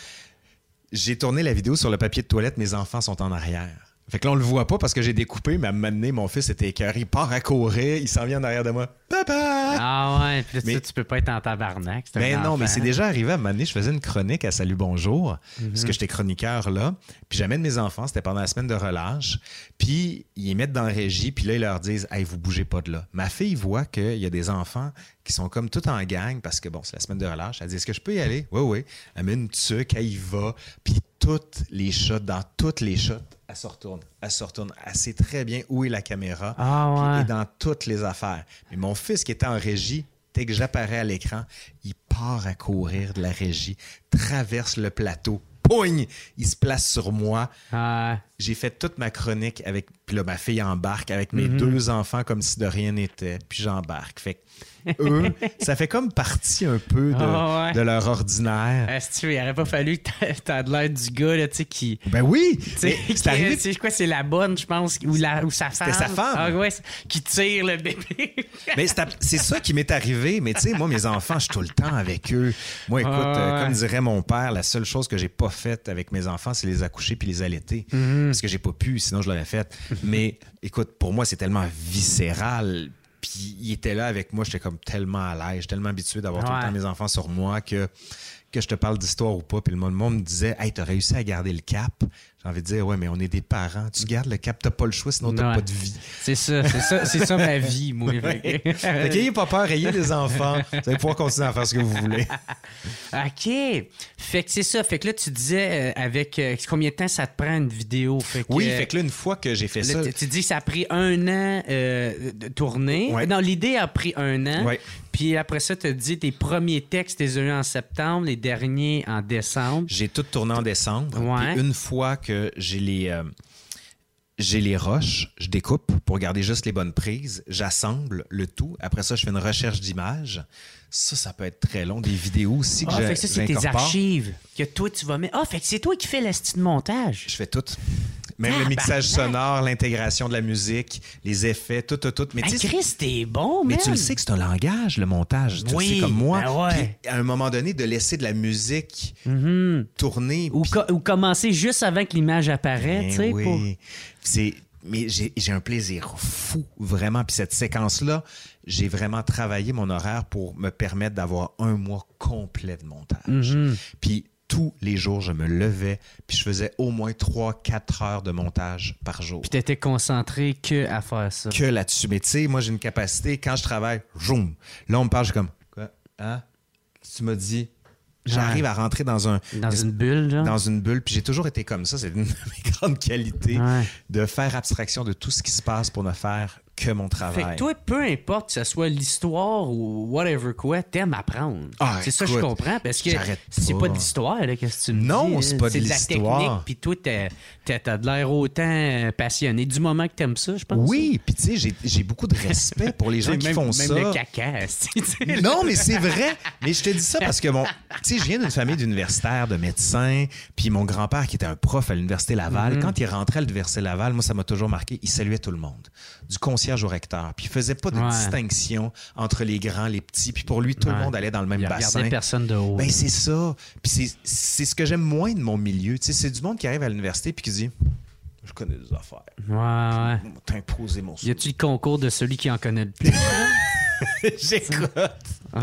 J'ai tourné la vidéo sur le papier de toilette, mes enfants sont en arrière. Fait que là, on le voit pas parce que j'ai découpé, mais à un moment donné, mon fils était écœuré, il part à courir, il s'en vient en arrière de moi. Papa! Ah ouais, puis là, Mais- tu, peux pas être en tabarnak. un Ben non, mais c'est déjà arrivé à un moment donné, je faisais une chronique à Salut Bonjour, Mhm. parce que j'étais chroniqueur là, puis j'amène mes enfants, c'était pendant la semaine de relâche, puis ils les mettent dans la régie, puis là, ils leur disent « Hey, vous bougez pas de là ». Ma fille voit qu'il y a des enfants qui sont comme tout en gang, parce que bon, c'est la semaine de relâche, elle dit « Est-ce que je peux y aller? » Oui, oui. Elle met une tuque, elle y va, puis toutes les shots, dans toutes les shots, elle se retourne, elle se retourne, elle sait très bien où est la caméra, Ah ouais. elle est dans toutes les affaires. Mais mon fils qui était en régie, dès que j'apparais à l'écran, il part à courir de la régie, traverse le plateau, poigne, il se place sur moi. Ah, J'ai fait toute ma chronique avec. Puis là, ma fille embarque avec Mhm. mes deux enfants comme si de rien n'était. Puis j'embarque. Fait que eux, ça fait comme partie un peu de, Ah ouais. de leur ordinaire. Est-ce que il aurait pas fallu que t'aies de l'air du gars, là, tu sais, qui. Ben oui! tu C'est arrivé. C'est quoi, c'est la bonne, je pense, ou, la, ou sa femme. sa femme. Ah ouais, qui tire le bébé. Mais c'est ça qui m'est arrivé. Mais tu sais, moi, mes enfants, je suis tout le temps avec eux. Moi, écoute, Ah, euh, comme dirait mon père, la seule chose que j'ai pas faite avec mes enfants, c'est les accoucher puis les allaiter. Mhm. Parce que j'ai pas pu, sinon je l'aurais fait. Mais écoute, pour moi, c'est tellement viscéral. Puis il était là avec moi, j'étais comme tellement à l'aise, tellement habitué d'avoir tout le temps mes enfants sur moi que que je te parle d'histoire ou pas, puis le monde, le monde me disait Hey, t'as réussi à garder le cap. J'ai envie de dire Ouais, mais on est des parents. Tu gardes le cap, t'as pas le choix, sinon t'as Ouais. pas de vie. C'est ça, c'est ça, c'est ça ma vie, moi. Fait que- Fait qu'ayez pas peur, ayez des enfants. Vous allez pouvoir continuer à faire ce que vous voulez. OK. Fait que c'est ça. Fait que là, tu disais euh, avec euh, combien de temps ça te prend une vidéo? Fait que, Oui, euh, fait que là, une fois que j'ai fait là, ça. tu- dis que ça a pris un an de tourner. Ouais. Non, l'idée a pris un an. Ouais. Puis après ça, tu as dit tes premiers textes, tu les as eu en septembre, les derniers en décembre. J'ai tout tourné en décembre. Ouais. Puis une fois que j'ai les, euh, j'ai les roches, je découpe pour garder juste les bonnes prises. J'assemble le tout. Après ça, je fais une recherche d'images. Ça, ça peut être très long. Des vidéos aussi que Ah, fait que ça, c'est tes archives que toi, tu vas mettre. Ah, fait que c'est toi qui fais le style de montage. Je fais tout. Même le mixage sonore, l'intégration de la musique, les effets, tout, tout, tout. Mais, sais, Chris, t'es bon, mais man. tu le sais que c'est un langage, le montage. Tu Oui, le sais comme moi. ben ouais. Puis, à un moment donné, de laisser de la musique Mhm. tourner. Ou, puis- co- ou commencer juste avant que l'image apparaît, Ben tu sais. oui. pour- C'est mais j'ai un plaisir fou vraiment puis cette séquence là, j'ai vraiment travaillé mon horaire pour me permettre d'avoir un mois complet de montage. Mhm. Puis tous les jours, je me levais, puis je faisais au moins 3-4 heures de montage par jour. Puis t'étais concentré que à faire ça. Que là-dessus. Mais tu sais, moi, j'ai une capacité, quand je travaille, zoom. Là, on me parle, je suis comme, quoi? Hein? Tu m'as dit, j'arrive à rentrer dans un. Dans une bulle, genre? Dans une bulle, puis j'ai toujours été comme ça. C'est une de mes grandes qualités Ouais. de faire abstraction de tout ce qui se passe pour ne faire que mon travail. Fait que toi, peu importe que ce soit l'histoire ou whatever quoi, t'aimes apprendre. Ah, c'est ça que je comprends, parce que c'est pas. de l'histoire, là, qu'est-ce que tu me Non, dis, c'est hein. pas de C'est de la l'histoire. technique, puis toi, t'as- de l'air autant euh, passionné du moment que t'aimes ça, je pense. Oui, puis tu sais, j'ai- j'ai beaucoup de respect pour les gens Même- qui même, font même ça. le caca, tu sais. Non, mais c'est vrai. Mais je te dis ça parce que, bon, tu sais, je viens d'une famille d'universitaires, de médecins, puis mon grand-père, qui était un prof à l'Université Laval, Mhm. quand il rentrait à l'Université Laval, moi, ça m'a toujours marqué, il saluait tout le monde, du concierge au recteur, puis il faisait pas de Ouais. distinction entre les grands, les petits, puis pour lui, tout le monde allait dans le même Il bassin. personne de haut. Ben, c'est ça. Puis c'est- ce que j'aime moins de mon milieu. Tu sais, c'est du monde qui arrive à l'université puis qui dit Je connais des affaires. Ouais, ouais. T'imposer mon Y a-tu le concours de celui qui en connaît le plus? J'écoute. Ouais.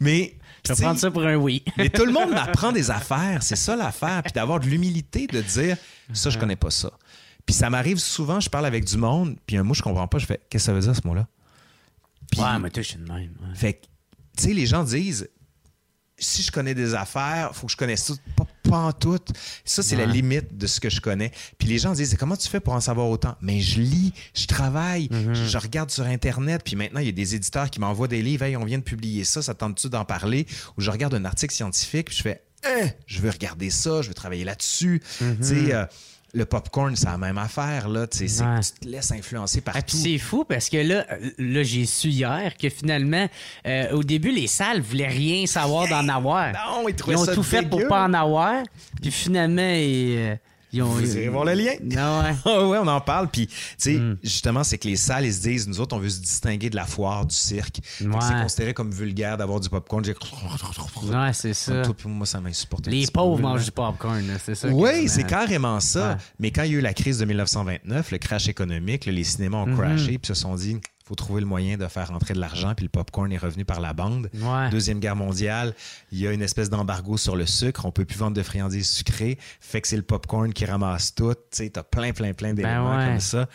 Mais. Je vais prendre ça pour un oui. Mais tout le monde m'apprend des affaires. C'est ça l'affaire. Puis d'avoir de l'humilité de dire ça, je connais pas ça. Puis ça m'arrive souvent, je parle avec du monde, puis un mot, je comprends pas, je fais qu'est-ce que ça veut dire ce mot-là? Puis, Ouais, mais toi, je suis de même. ouais. fait que, tu sais, les gens disent si je connais des affaires, faut que je connaisse tout. Pas, pas en tout. Ça, c'est la limite de ce que je connais. Puis les gens disent comment tu fais pour en savoir autant? Mais je lis, je travaille, Mhm. je, je regarde sur Internet. Puis maintenant, il y a des éditeurs qui m'envoient des livres. Hey, on vient de publier ça, ça te tente-tu d'en parler? Ou je regarde un article scientifique, puis je fais Hein, je veux regarder ça, je veux travailler là-dessus. Mhm. Tu sais, euh, le popcorn, c'est la même affaire. Là. Tu sais, c'est- Ouais. tu te laisses influencer Ah, puis partout. c'est fou parce que là, euh, là j'ai su hier que finalement, euh, au début, les salles voulaient rien savoir d'en avoir. non, ils trouvaient ont ça tout fait pour pas en avoir. Puis finalement, ils, euh, ils ont. Vous irez voir le lien. Non, ouais. Ah ouais, on en parle. Puis, tu sais, Hmm. justement, c'est que les salles, ils se disent, nous autres, on veut se distinguer de la foire, du cirque. Ouais. C'est considéré comme vulgaire d'avoir du popcorn. J'ai... Ouais, c'est ça. Toi, moi, ça m'insupporte. Les pauvres peu, là. mangent du popcorn, là, c'est ça. Oui, c'est carrément ça. Ouais. Mais quand il y a eu la crise de 1929, le crash économique, là, les cinémas ont Mhm. crashé puis se sont dit faut trouver le moyen de faire rentrer de l'argent, puis le popcorn est revenu par la bande. Ouais. Deuxième guerre mondiale, il y a une espèce d'embargo sur le sucre. On peut plus vendre de friandises sucrées. Fait que c'est le popcorn qui ramasse tout. Tu sais, t'as plein, plein, plein d'éléments Ben ouais. comme ça.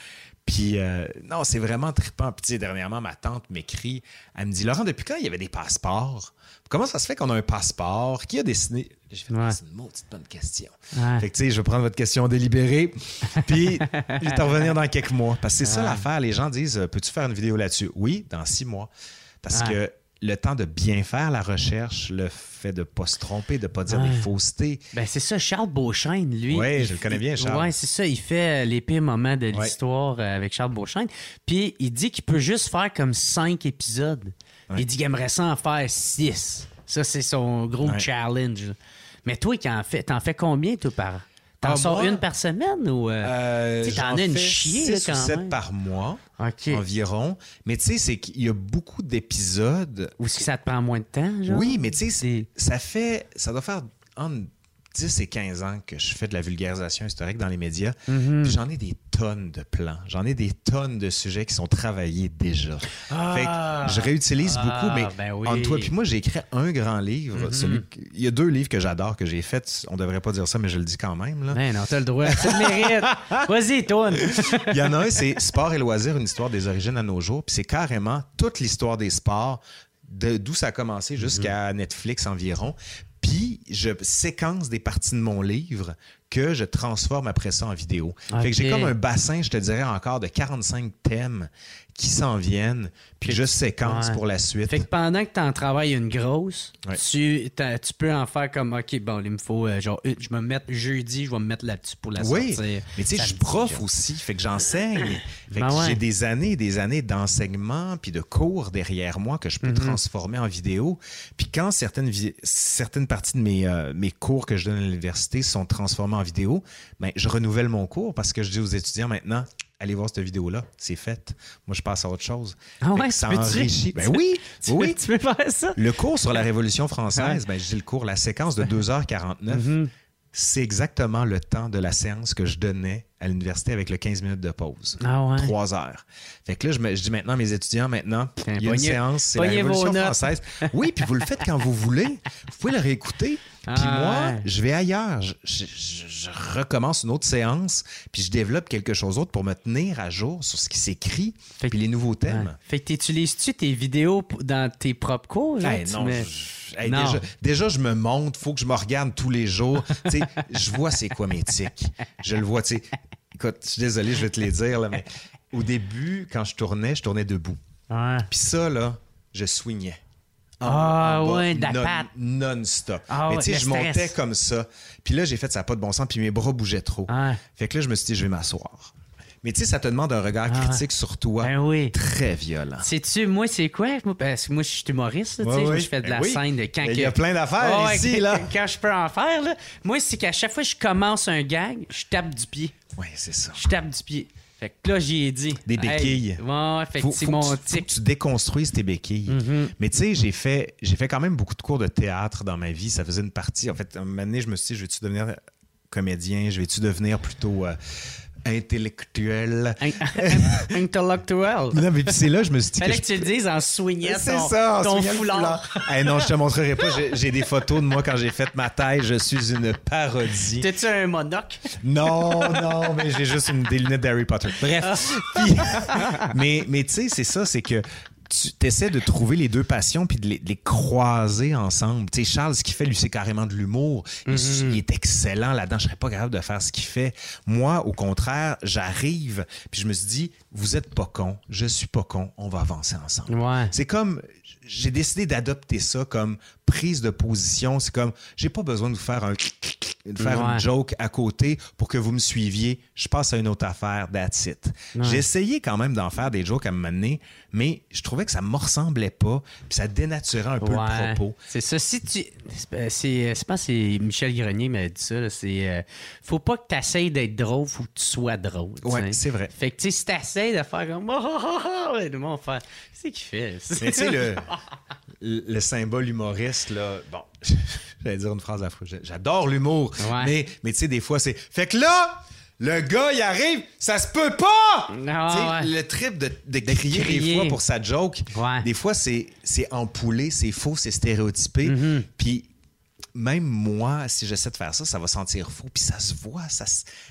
Puis, euh, non, c'est vraiment trippant. Puis, dernièrement, ma tante m'écrit. Elle me dit Laurent, depuis quand il y avait des passeports? Comment ça se fait qu'on a un passeport? Qui a dessiné? J'ai fait Ouais. C'est une maudite bonne question. Ouais. Fait que, tu sais, je vais prendre votre question délibérée. Puis, je vais revenir dans quelques mois. Parce que c'est ça l'affaire. Les gens disent euh, Peux-tu faire une vidéo là-dessus? Oui, dans six mois. Parce que le temps de bien faire la recherche, le fait de ne pas se tromper, de ne pas dire Ouais. des faussetés. Ben, c'est ça, Charles Beauchesne, lui. Il je le connais bien, Charles. Ouais, c'est ça. Il fait les pires moments de l'histoire euh, avec Charles Beauchesne. Puis il dit qu'il peut juste faire comme cinq épisodes. Il dit qu'il aimerait ça en faire six. Ça, c'est son gros challenge. Mais toi, qui en fais, t'en fais combien, toi, par T'en Ah, sors moi? une par semaine ou. euh, Euh, Tu t'en as une chier, là, ou quand sept même. par mois environ. Mais tu sais, c'est qu'il y a beaucoup d'épisodes. Ou est-ce que ça te prend moins de temps, genre? Oui, mais tu sais, ça fait, ça doit faire entre 10 et 15 ans que je fais de la vulgarisation historique dans les médias. Mhm. J'en ai des tonnes de plans. J'en ai des tonnes de sujets qui sont travaillés déjà. Ah! fait que je réutilise Ah, beaucoup, mais ben oui. entre toi puis moi, j'ai écrit un grand livre. celui que- il y a deux livres que j'adore, que j'ai faits. On devrait pas dire ça, mais je le dis quand même. Là. Ben non, t'as le droit. Tu le mérites. Vas-y, toi. Il y en a un, c'est Sport et loisirs, une histoire des origines à nos jours. Puis c'est carrément toute l'histoire des sports, de- d'où ça a commencé jusqu'à Mhm. Netflix environ. Puis je séquence des parties de mon livre que je transforme après ça en vidéo. Fait que j'ai comme un bassin, je te dirais encore, de 45 thèmes qui s'en viennent, puis que je séquence Ouais. pour la suite. Fait que pendant que tu en travailles une grosse, Ouais. tu, tu peux en faire comme, OK, bon, il me faut, euh, genre, je me mettre jeudi, je vais me mettre là-dessus pour la Oui, sortir. mais tu sais, je suis prof genre. aussi, fait que j'enseigne. Fait Ben que ouais. j'ai des années et des années d'enseignement puis de cours derrière moi que je peux transformer en vidéo. Puis quand certaines, certaines parties de mes, euh, mes cours que je donne à l'université sont transformées en vidéo, ben, je renouvelle mon cours parce que je dis aux étudiants maintenant, allez voir cette vidéo-là, c'est fait. Moi, je passe à autre chose. Ah ouais, ça enrichit. Ben oui, Tu, oui. peux, tu peux faire ça? Le cours sur la Révolution française, ben, dis le cours, la séquence de 2h49, Mhm. c'est exactement le temps de la séance que je donnais à l'université avec le 15 minutes de pause. Ah ouais. Trois heures. Fait que là, je, me, je dis maintenant à mes étudiants, maintenant, il y a une séance, c'est la Révolution française. Oui, puis vous le faites quand vous voulez. Vous pouvez le réécouter. Puis Ah moi, je vais ailleurs. Je, je- je- je recommence une autre séance, puis je développe quelque chose d'autre pour me tenir à jour sur ce qui s'écrit, Fait que- puis les nouveaux Ouais. thèmes. Fait que t'utilises-tu tes vidéos dans tes propres cours? Hey, non, mets- je- hey, Non. Déjà, déjà, je me montre, faut que je me regarde tous les jours. Je vois c'est quoi mes tics. Je le vois, tu sais. Écoute, je suis désolé, je vais te les dire, là, mais au début, quand je tournais, je tournais debout. Ouais. Puis ça, là, je swingais. En- Ah, en bas, ouais, de la non- patte. Non-stop. Ah, mais tu sais, je stress. montais comme ça. Puis là, j'ai fait ça pas de bon sens, puis mes bras bougeaient trop. Ouais. Fait que là, je me suis dit, je vais m'asseoir. Mais tu sais, ça te demande un regard Ah, critique sur toi. Ben oui. Très violent. Sais-tu, moi, c'est quoi? Parce que moi, je suis humoriste, là, tu sais, je fais de Ben la scène de quand Il y a plein d'affaires ici, là. Quand je peux en faire, là. Moi, c'est qu'à chaque fois que je commence un gag, je tape du pied. Oui, c'est ça. Je tape du pied. Fait que là, j'y ai dit. Des Hey, béquilles. ouais, fait Faut- que c'est mon que tu- faut que tu déconstruises tes béquilles. Mm-hmm. Mais tu sais, j'ai fait, j'ai fait quand même beaucoup de cours de théâtre dans ma vie. Ça faisait une partie. En fait, un moment donné, je me suis dit, je vais-tu devenir comédien? Je vais-tu devenir plutôt euh, intellectuel? In- Intellectuel. Non, mais c'est là, je me suis dit Fallait que que tu le dises en C'est ton, ça, en ton foulard. Eh non, je te montrerai pas. J'ai- des photos de moi quand j'ai fait ma taille. Je suis une parodie. T'as-tu un monocle? Non, non, mais j'ai juste une, des lunettes d'Harry Potter. Bref. Puis- mais mais tu sais, c'est ça, c'est que tu essaies de trouver les deux passions puis de les, de les croiser ensemble. Tu sais, Charles, ce qu'il fait, lui, c'est carrément de l'humour. Il- Mm-hmm. Il est excellent là-dedans. Je serais pas capable de faire ce qu'il fait. Moi, au contraire, j'arrive puis je me suis dit, vous êtes pas con, je suis pas con, on va avancer ensemble. Ouais. C'est comme j'ai décidé d'adopter ça comme prise de position. C'est comme j'ai pas besoin de vous faire un de faire Ouais. une joke à côté pour que vous me suiviez. Je passe à une autre affaire, that's it. J'ai essayé quand même d'en faire des jokes à moment donné, mais je trouvais que ça me ressemblait pas, puis ça dénaturait un peu le propos. C'est ça. Si tu. c'est- je pense que c'est Michel Grenier m'a dit ça. C'est. euh, faut pas que tu essayes d'être drôle, faut que tu sois drôle. Ouais, c'est vrai. Fait que, tu sais, si de faire comme. Oh, oh, oh, oh, et le monde va faire. Qu'est-ce qu'il fait? Mais tu sais, le, le symbole humoriste, là, bon, j'allais dire une phrase affreuse. J'adore l'humour, Ouais. mais, mais tu sais, des fois, c'est. Fait que là, le gars, il arrive, ça se peut pas! Ah, ouais. Le trip de, de crier, crier. des fois pour sa joke, Ouais. des fois, c'est c'est empoulé, c'est faux, c'est stéréotypé. Mm-hmm. Puis même moi, si j'essaie de faire ça, ça va sentir faux. Puis ça se voit, ça,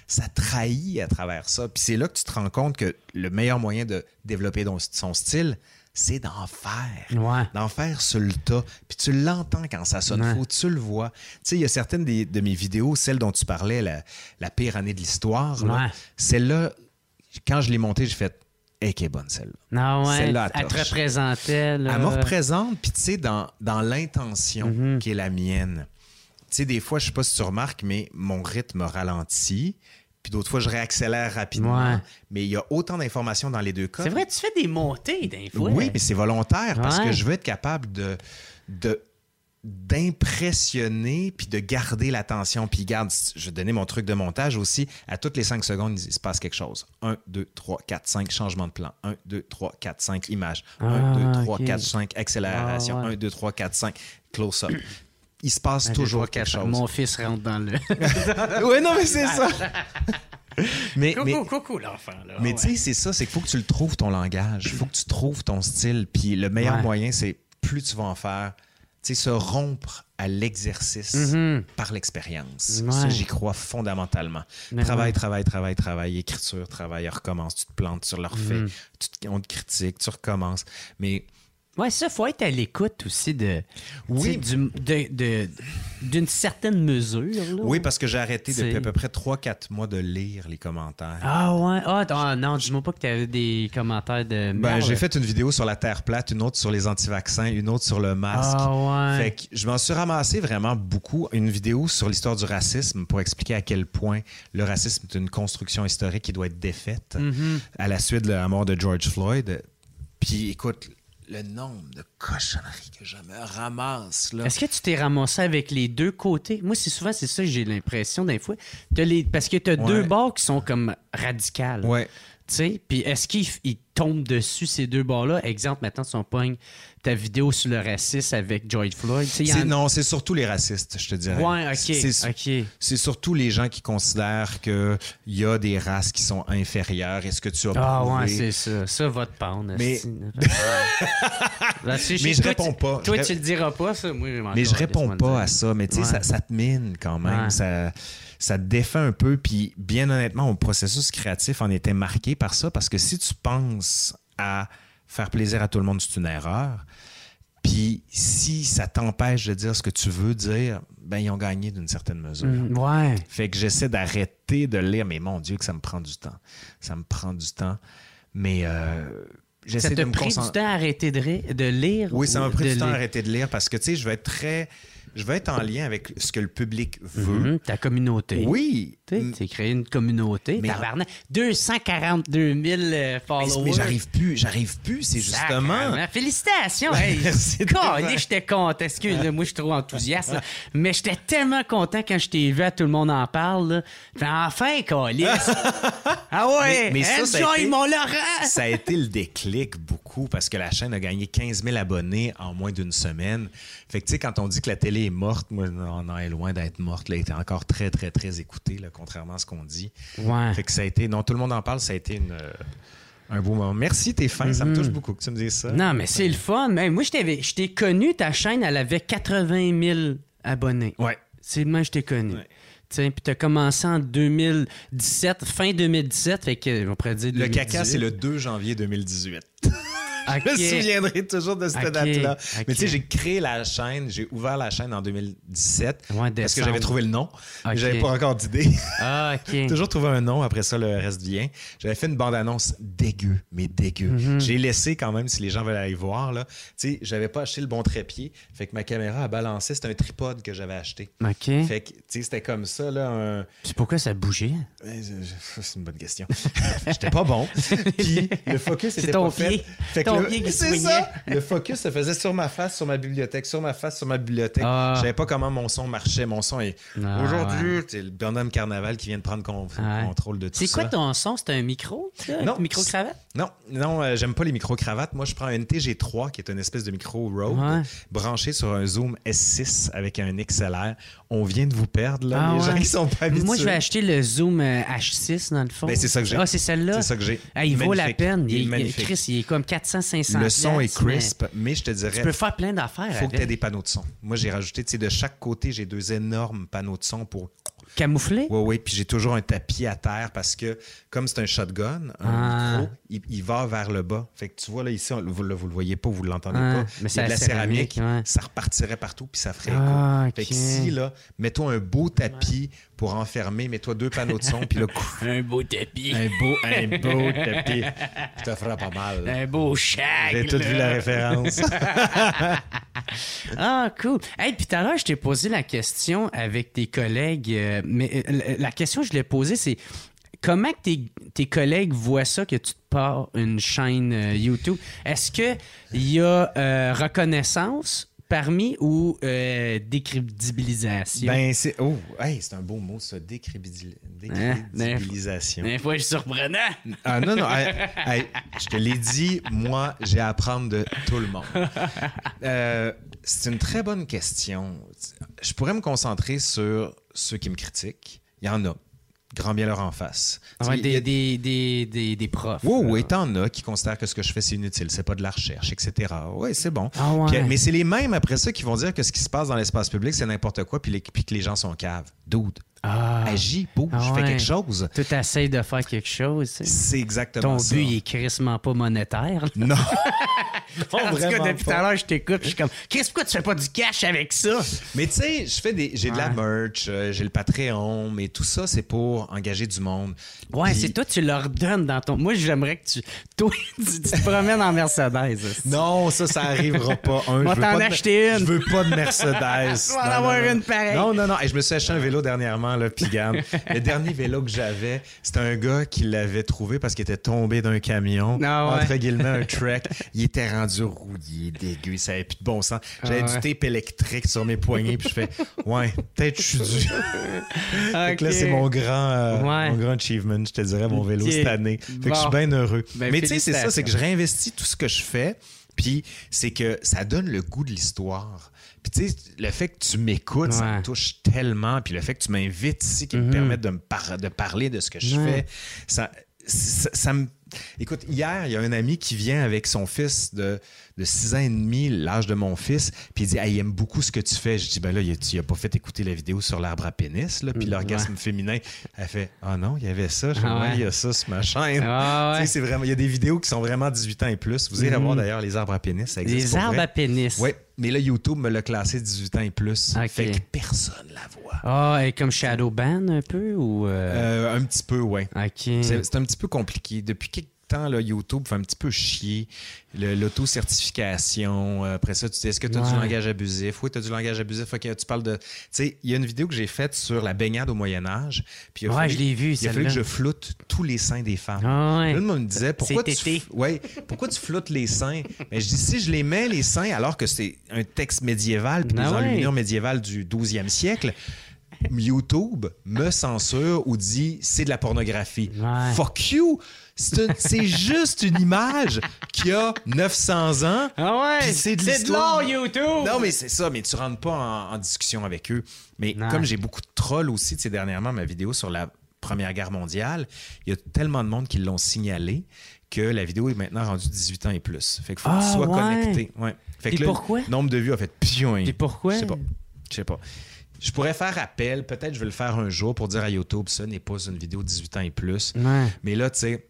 ça trahit à travers ça. Puis c'est là que tu te rends compte que le meilleur moyen de développer son style, c'est d'en faire. Ouais. D'en faire sur le tas. Puis tu l'entends quand ça sonne Ouais. faux, tu le vois. Tu sais, il y a certaines des- de mes vidéos, celle dont tu parlais, la, la pire année de l'histoire, là, Ouais. celle-là, quand je l'ai montée, j'ai fait Eh, qu'elle est bonne celle-là. Non, ouais. Celle-là, Elle te représentait. Là. Elle me représente, puis tu sais, dans, dans l'intention Mm-hmm. qui est la mienne. Tu sais, des fois, je sais pas si tu remarques, mais mon rythme ralentit, puis d'autres fois, je réaccélère rapidement. Ouais. Mais il y a autant d'informations dans les deux cas. C'est vrai, tu fais des montées d'un fois. Oui, mais c'est volontaire parce Ouais. que je veux être capable de, de d'impressionner puis de garder l'attention. Puis garde, je vais donner mon truc de montage aussi. À toutes les 5 secondes, il se passe quelque chose. 1, 2, 3, 4, 5, changement de plan. 1, 2, 3, 4, 5, images. 1, Ah, 2, 3, ok. 4, 5, accélération. Ah, ouais. 1, 2, 3, 4, 5, close-up. Il se passe toujours quelque chose. Mon fils rentre dans le. Oui, non, mais c'est ça. mais, mais, coucou, coucou, l'enfant. là. mais Ouais. tu sais, c'est ça, c'est qu'il faut que tu le trouves ton langage, il faut que tu trouves ton style. Puis le meilleur Ouais. moyen, c'est plus tu vas en faire, tu sais, se rompre à l'exercice par l'expérience. Ouais. Ça, j'y crois fondamentalement. Mais travail, travail, travail, travail, écriture, travail, recommence, tu te plantes, tu le refais, Mhm. tu te- on te critique, tu recommences. Mais Ouais, ça, faut être à l'écoute aussi de. Oui. de- de- d'une certaine mesure. là. oui, parce que j'ai arrêté depuis à peu près 3-4 mois de lire les commentaires. Ah ouais. Ah, ah, non, dis-moi pas que tu avais des commentaires de. Ben, j'ai fait une vidéo sur la Terre plate, une autre sur les anti-vaccins, une autre sur le masque. Ah ouais. Fait que je m'en suis ramassé vraiment beaucoup. Une vidéo sur l'histoire du racisme pour expliquer à quel point le racisme est une construction historique qui doit être défaite Mm-hmm. à la suite de la mort de George Floyd. Puis écoute, le nombre de cochonneries que je me ramasse là. Est-ce que tu t'es ramassé avec les deux côtés? Moi, c'est souvent, c'est ça que j'ai l'impression des fois. T'as les... Parce que tu as Ouais. deux bords qui sont comme radicales. Ouais. Tu sais, puis est-ce qu'ils ils tombe dessus ces deux bords-là? Exemple, maintenant, si on pogne ta vidéo sur le racisme avec George Floyd. en- Non, c'est surtout les racistes, je te dirais. Ouais, ok. C'est- surtout les gens qui considèrent qu'il y a des races qui sont inférieures. Est-ce que tu as Ah prouvé? ouais, c'est ça. Ça va te pendre. Mais- Mais je toi, réponds pas. Toi, Je tu le diras pas, ça. Moi, Mais je réponds pas à ça. Mais tu sais, Ouais. ça, ça te mine quand même. Ouais. Ça, ça te défait un peu. Puis, bien honnêtement, mon processus créatif en était marqué par ça. Parce que si tu penses à faire plaisir à tout le monde, c'est une erreur. Puis, si ça t'empêche de dire ce que tu veux dire, ben ils ont gagné d'une certaine mesure. Mm, Ouais. Fait que j'essaie d'arrêter de lire, mais mon Dieu, que ça me prend du temps. Ça me prend du temps. Mais euh, Ça j'essaie t'a de me pris du temps à arrêter de, lire? Oui, ça m'a pris du temps à arrêter de lire parce que, tu sais, je vais être très. Je vais être en lien avec ce que le public veut. Mhm, ta communauté. Oui. As créé une communauté. Mais- tabarnak. 242 000 euh, Mais, followers. mais j'arrive plus, j'arrive plus, c'est justement. Félicitations! Hey, j'étais content. Excuse, moi, je suis trop enthousiaste. là. Mais j'étais tellement content quand je t'ai vu, à tout le monde en parle. là. Enfin, Calé! ah ouais! Mais- mais ça, ça a enjoy été- mon Laurent! Ça a été le déclic beaucoup parce que la chaîne a gagné 15 000 abonnés en moins d'une semaine. Fait que, tu sais, quand on dit que la télé est morte, moi, on en est loin d'être morte. Là, elle était encore très, très, très écoutée, là, contrairement à ce qu'on dit. Ouais. Fait que ça a été. Non, tout le monde en parle, ça a été une, euh, un beau moment. Merci, t'es fin. Ça me touche beaucoup que tu me dises ça. Mm-hmm. Non, mais c'est le fun. Moi, je t'ai connu, ta chaîne, elle avait 80 000 abonnés. Ouais. C'est moi, je t'ai connu. Ouais. Tu sais, Puis t'as commencé en 2017, fin 2017, fait que on pourrait dire Le 2018. caca, c'est le 2 janvier 2018. Je me souviendrai toujours de cette date-là. Mais tu sais, j'ai créé la chaîne, j'ai ouvert la chaîne en 2017 Ouais, parce que j'avais trouvé le nom. Mais J'avais pas encore d'idée. Ah, OK. toujours trouvé un nom, après ça, le reste vient. J'avais fait une bande-annonce dégueu, mais dégueu. Mhm. J'ai laissé quand même, si les gens veulent aller voir, là. Tu sais, j'avais pas acheté le bon trépied. Fait que ma caméra a balancé. C'était un tripode que j'avais acheté. OK. Fait que, tu sais, c'était comme ça, là, un. C'est pourquoi ça bougeait? Je- C'est une bonne question. J'étais pas bon. Puis le focus était ton pas fait. Fait que Le- pied qui c'est soignait. ça. Le focus se faisait sur ma face, sur ma bibliothèque, sur ma face, sur ma bibliothèque. Ah. Je savais pas comment mon son marchait. Mon son est Ah, aujourd'hui, c'est le bonhomme carnaval qui vient de prendre con- Ouais. contrôle de tout C'est ça. quoi ton son? C'est un micro? ça? Non. Micro-cravate? Non, non, euh, j'aime pas les micro-cravates. Moi, je prends un NTG3 qui est une espèce de micro Rode Ouais. branché sur un Zoom S6 avec un XLR. On vient de vous perdre là, Ah les ouais. gens qui sont pas habitués. Moi, je vais acheter le Zoom euh, H6 dans le fond. Ben, c'est ça que j'ai. Ah, c'est celle-là? C'est ça que j'ai. Ah, il vaut la peine. Il est Il, il- magnifique. Chris, il est comme 400-500 Le son est mais crisp, mais, je te dirais, Tu peux faire plein d'affaires faut que tu aies des panneaux de son. Moi, j'ai rajouté, tu sais, de chaque côté, j'ai deux énormes panneaux de son pour. Camoufler? Oui, oui, puis j'ai toujours un tapis à terre parce que, comme c'est un shotgun, un Ah. micro, il, il va vers le bas. Fait que tu vois, là, ici, on- vous, là, vous le voyez pas, vous l'entendez Ah, pas. mais a de la c'est céramique, céramique, ouais. ça repartirait partout, puis ça ferait Ah, écho. Fait que ici, là, mets-toi un beau tapis pour enfermer, mets-toi deux panneaux de son, puis là, Un beau tapis. un beau, un beau tapis. Ça te fera pas mal. Un beau shag. J'ai tout vu la référence. Ah, cool. Hey, puis tout à l'heure, je t'ai posé la question avec tes collègues, euh, mais euh, la- question que je l'ai posée, c'est comment tes, tes collègues voient ça que tu te pars une chaîne euh, YouTube? Est-ce qu'il y a euh, reconnaissance parmi ou euh, décrédibilisation? Ben, c'est. Oh, hey, c'est un beau mot, ça. Hein? Décrédibilisation. Des fois, je suis surprenant. Ah, non, non. hey, hey, je te l'ai dit, moi, j'ai à apprendre de tout le monde. Euh, c'est une très bonne question. Je pourrais me concentrer sur ceux qui me critiquent. Il y en a. Grand bien leur en face. Ouais, y des, a- des, des, des, des profs. Oui, oui, t'en as qui considèrent que ce que je fais, c'est inutile, c'est pas de la recherche, etc. Oui, c'est bon. Ah ouais. Puis, mais c'est les mêmes après ça qui vont dire que ce qui se passe dans l'espace public, c'est n'importe quoi, puis, les- puis que les gens sont caves. Dude, Ah, agis, bouge, Ah fais quelque chose. tu essayes de faire quelque chose. C'est exactement Ton ça. but, il est crissement pas monétaire. Non. En tout cas, depuis tout à l'heure, je t'écoute, je suis comme, qu'est-ce pourquoi tu fais pas du cash avec ça? Mais tu sais, je fais des, j'ai de la merch, euh, j'ai le Patreon, mais tout ça, c'est pour engager du monde. Ouais, Puis- c'est toi, tu leur donnes dans ton. Moi, j'aimerais que tu. Toi, tu, tu te promènes en Mercedes. aussi. Non, ça, ça arrivera pas. Un, Va je veux t'en pas de- acheter une. Je veux pas de Mercedes. Tu vas en avoir non, une pareille. Non, non, non. Et je me suis acheté un vélo dernièrement, là, Pigan. le dernier vélo que j'avais, c'était un gars qui l'avait trouvé parce qu'il était tombé d'un camion. Ah ouais. Entre guillemets, un trek. Il était rendu rendu rouillé, dégueu, ça avait plus de bon sens. J'avais Ah du tape électrique sur mes poignets, puis je fais, ouais, peut-être je suis dû. Que là, c'est mon grand, euh, Ouais. mon grand achievement, je te dirais, mon vélo cette année. Fait que je suis bien heureux. Ben, Mais tu sais, c'est ça, c'est que je réinvestis tout ce que je fais, puis c'est que ça donne le goût de l'histoire. Puis tu sais, le fait que tu m'écoutes, ça Ouais. Mhm. me touche tellement. Puis le fait que tu m'invites ici, qui me permettent de, me par- de parler de ce que je Ouais. fais, ça, ça, ça me... Écoute, hier, il y a un ami qui vient avec son fils de, de 6 ans et demi, l'âge de mon fils, puis il dit Ah, il aime beaucoup ce que tu fais. Je dis Ben là, il a- tu n'as pas fait écouter la vidéo sur l'arbre à pénis, là, puis Mm, l'orgasme féminin. Elle fait Ah non, il y avait ça. Je Ah Ouais, il y a ça sur ma chaîne. Ah ouais. Tu sais, c'est vraiment, il y a des vidéos qui sont vraiment 18 ans et plus. Vous irez Mhm. voir d'ailleurs les arbres à pénis. Ça existe Des pour arbres vrai. à pénis. Oui, mais là, YouTube me l'a classé 18 ans et plus. Ok. Fait que personne la voit. Ah, et comme Shadowban un peu ou. euh, Euh, un petit peu, ouais. Ok. C'est c'est un petit peu compliqué. Depuis quelques temps, là, YouTube fait un petit peu chier. L'auto-certification. euh, Après ça, tu dis est-ce que tu as du langage abusif? Oui, tu as du langage abusif. Tu parles de. Tu sais, il y a une vidéo que j'ai faite sur la baignade au Moyen-Âge. Puis Ouais, fallu- je l'ai vue, Il a fallu que je floute tous les seins des femmes. Ah ouais. Là, le monde me disait pourquoi tu, f- ouais, pourquoi tu flottes les seins? Mais je dis si je les mets les seins alors que c'est un texte médiéval puis des Ah ouais. enluminures médiévales du 12e siècle. YouTube me censure ou dit c'est de la pornographie. Ouais. Fuck you! C'est juste une image qui a 900 ans. Ah ouais. C'est de de l'histoire. l'or, YouTube. Non, mais c'est ça, mais tu rentres pas en, en discussion avec eux. Mais Non. comme j'ai beaucoup de trolls aussi, tu sais, dernièrement, ma vidéo sur la Première Guerre mondiale, il y a tellement de monde qui l'ont signalé que la vidéo est maintenant rendue 18 ans et plus. Fait qu'il faut que Ah, tu sois ouais. connecté. Ouais. Fait que là, pourquoi? le nombre de vues a fait pion. Puis pourquoi? Je sais pas. Je sais pas. Je pourrais faire appel, peut-être je vais le faire un jour pour dire à YouTube, ça n'est pas une vidéo 18 ans et plus. Ouais. Mais là, tu sais,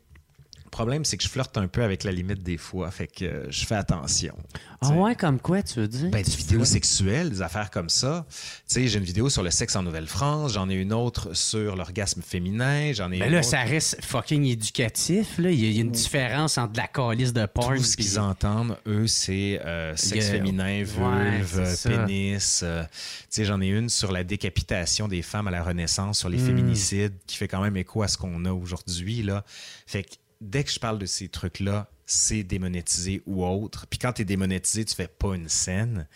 problème, c'est que je flirte un peu avec la limite des fois. Fait que euh, je fais attention. Ah ouais, comme quoi, tu veux dire? Ben, des vidéos sexuelles, des affaires comme ça. Tu sais, j'ai une vidéo sur le sexe en Nouvelle-France, j'en ai une autre sur l'orgasme féminin, j'en ai Mais une là, autre- ça reste fucking éducatif. Là. Il, y a, il y a une différence entre la calice de porn. Tout ce qu'ils entendent, eux, c'est euh, sexe a- féminin, vulve, pénis. euh, tu sais, j'en ai une sur la décapitation des femmes à la Renaissance, sur les Hmm. féminicides, qui fait quand même écho à ce qu'on a aujourd'hui. là. Fait que dès que je parle de ces trucs-là, c'est démonétisé ou autre. Puis quand tu es démonétisé, tu fais pas une scène.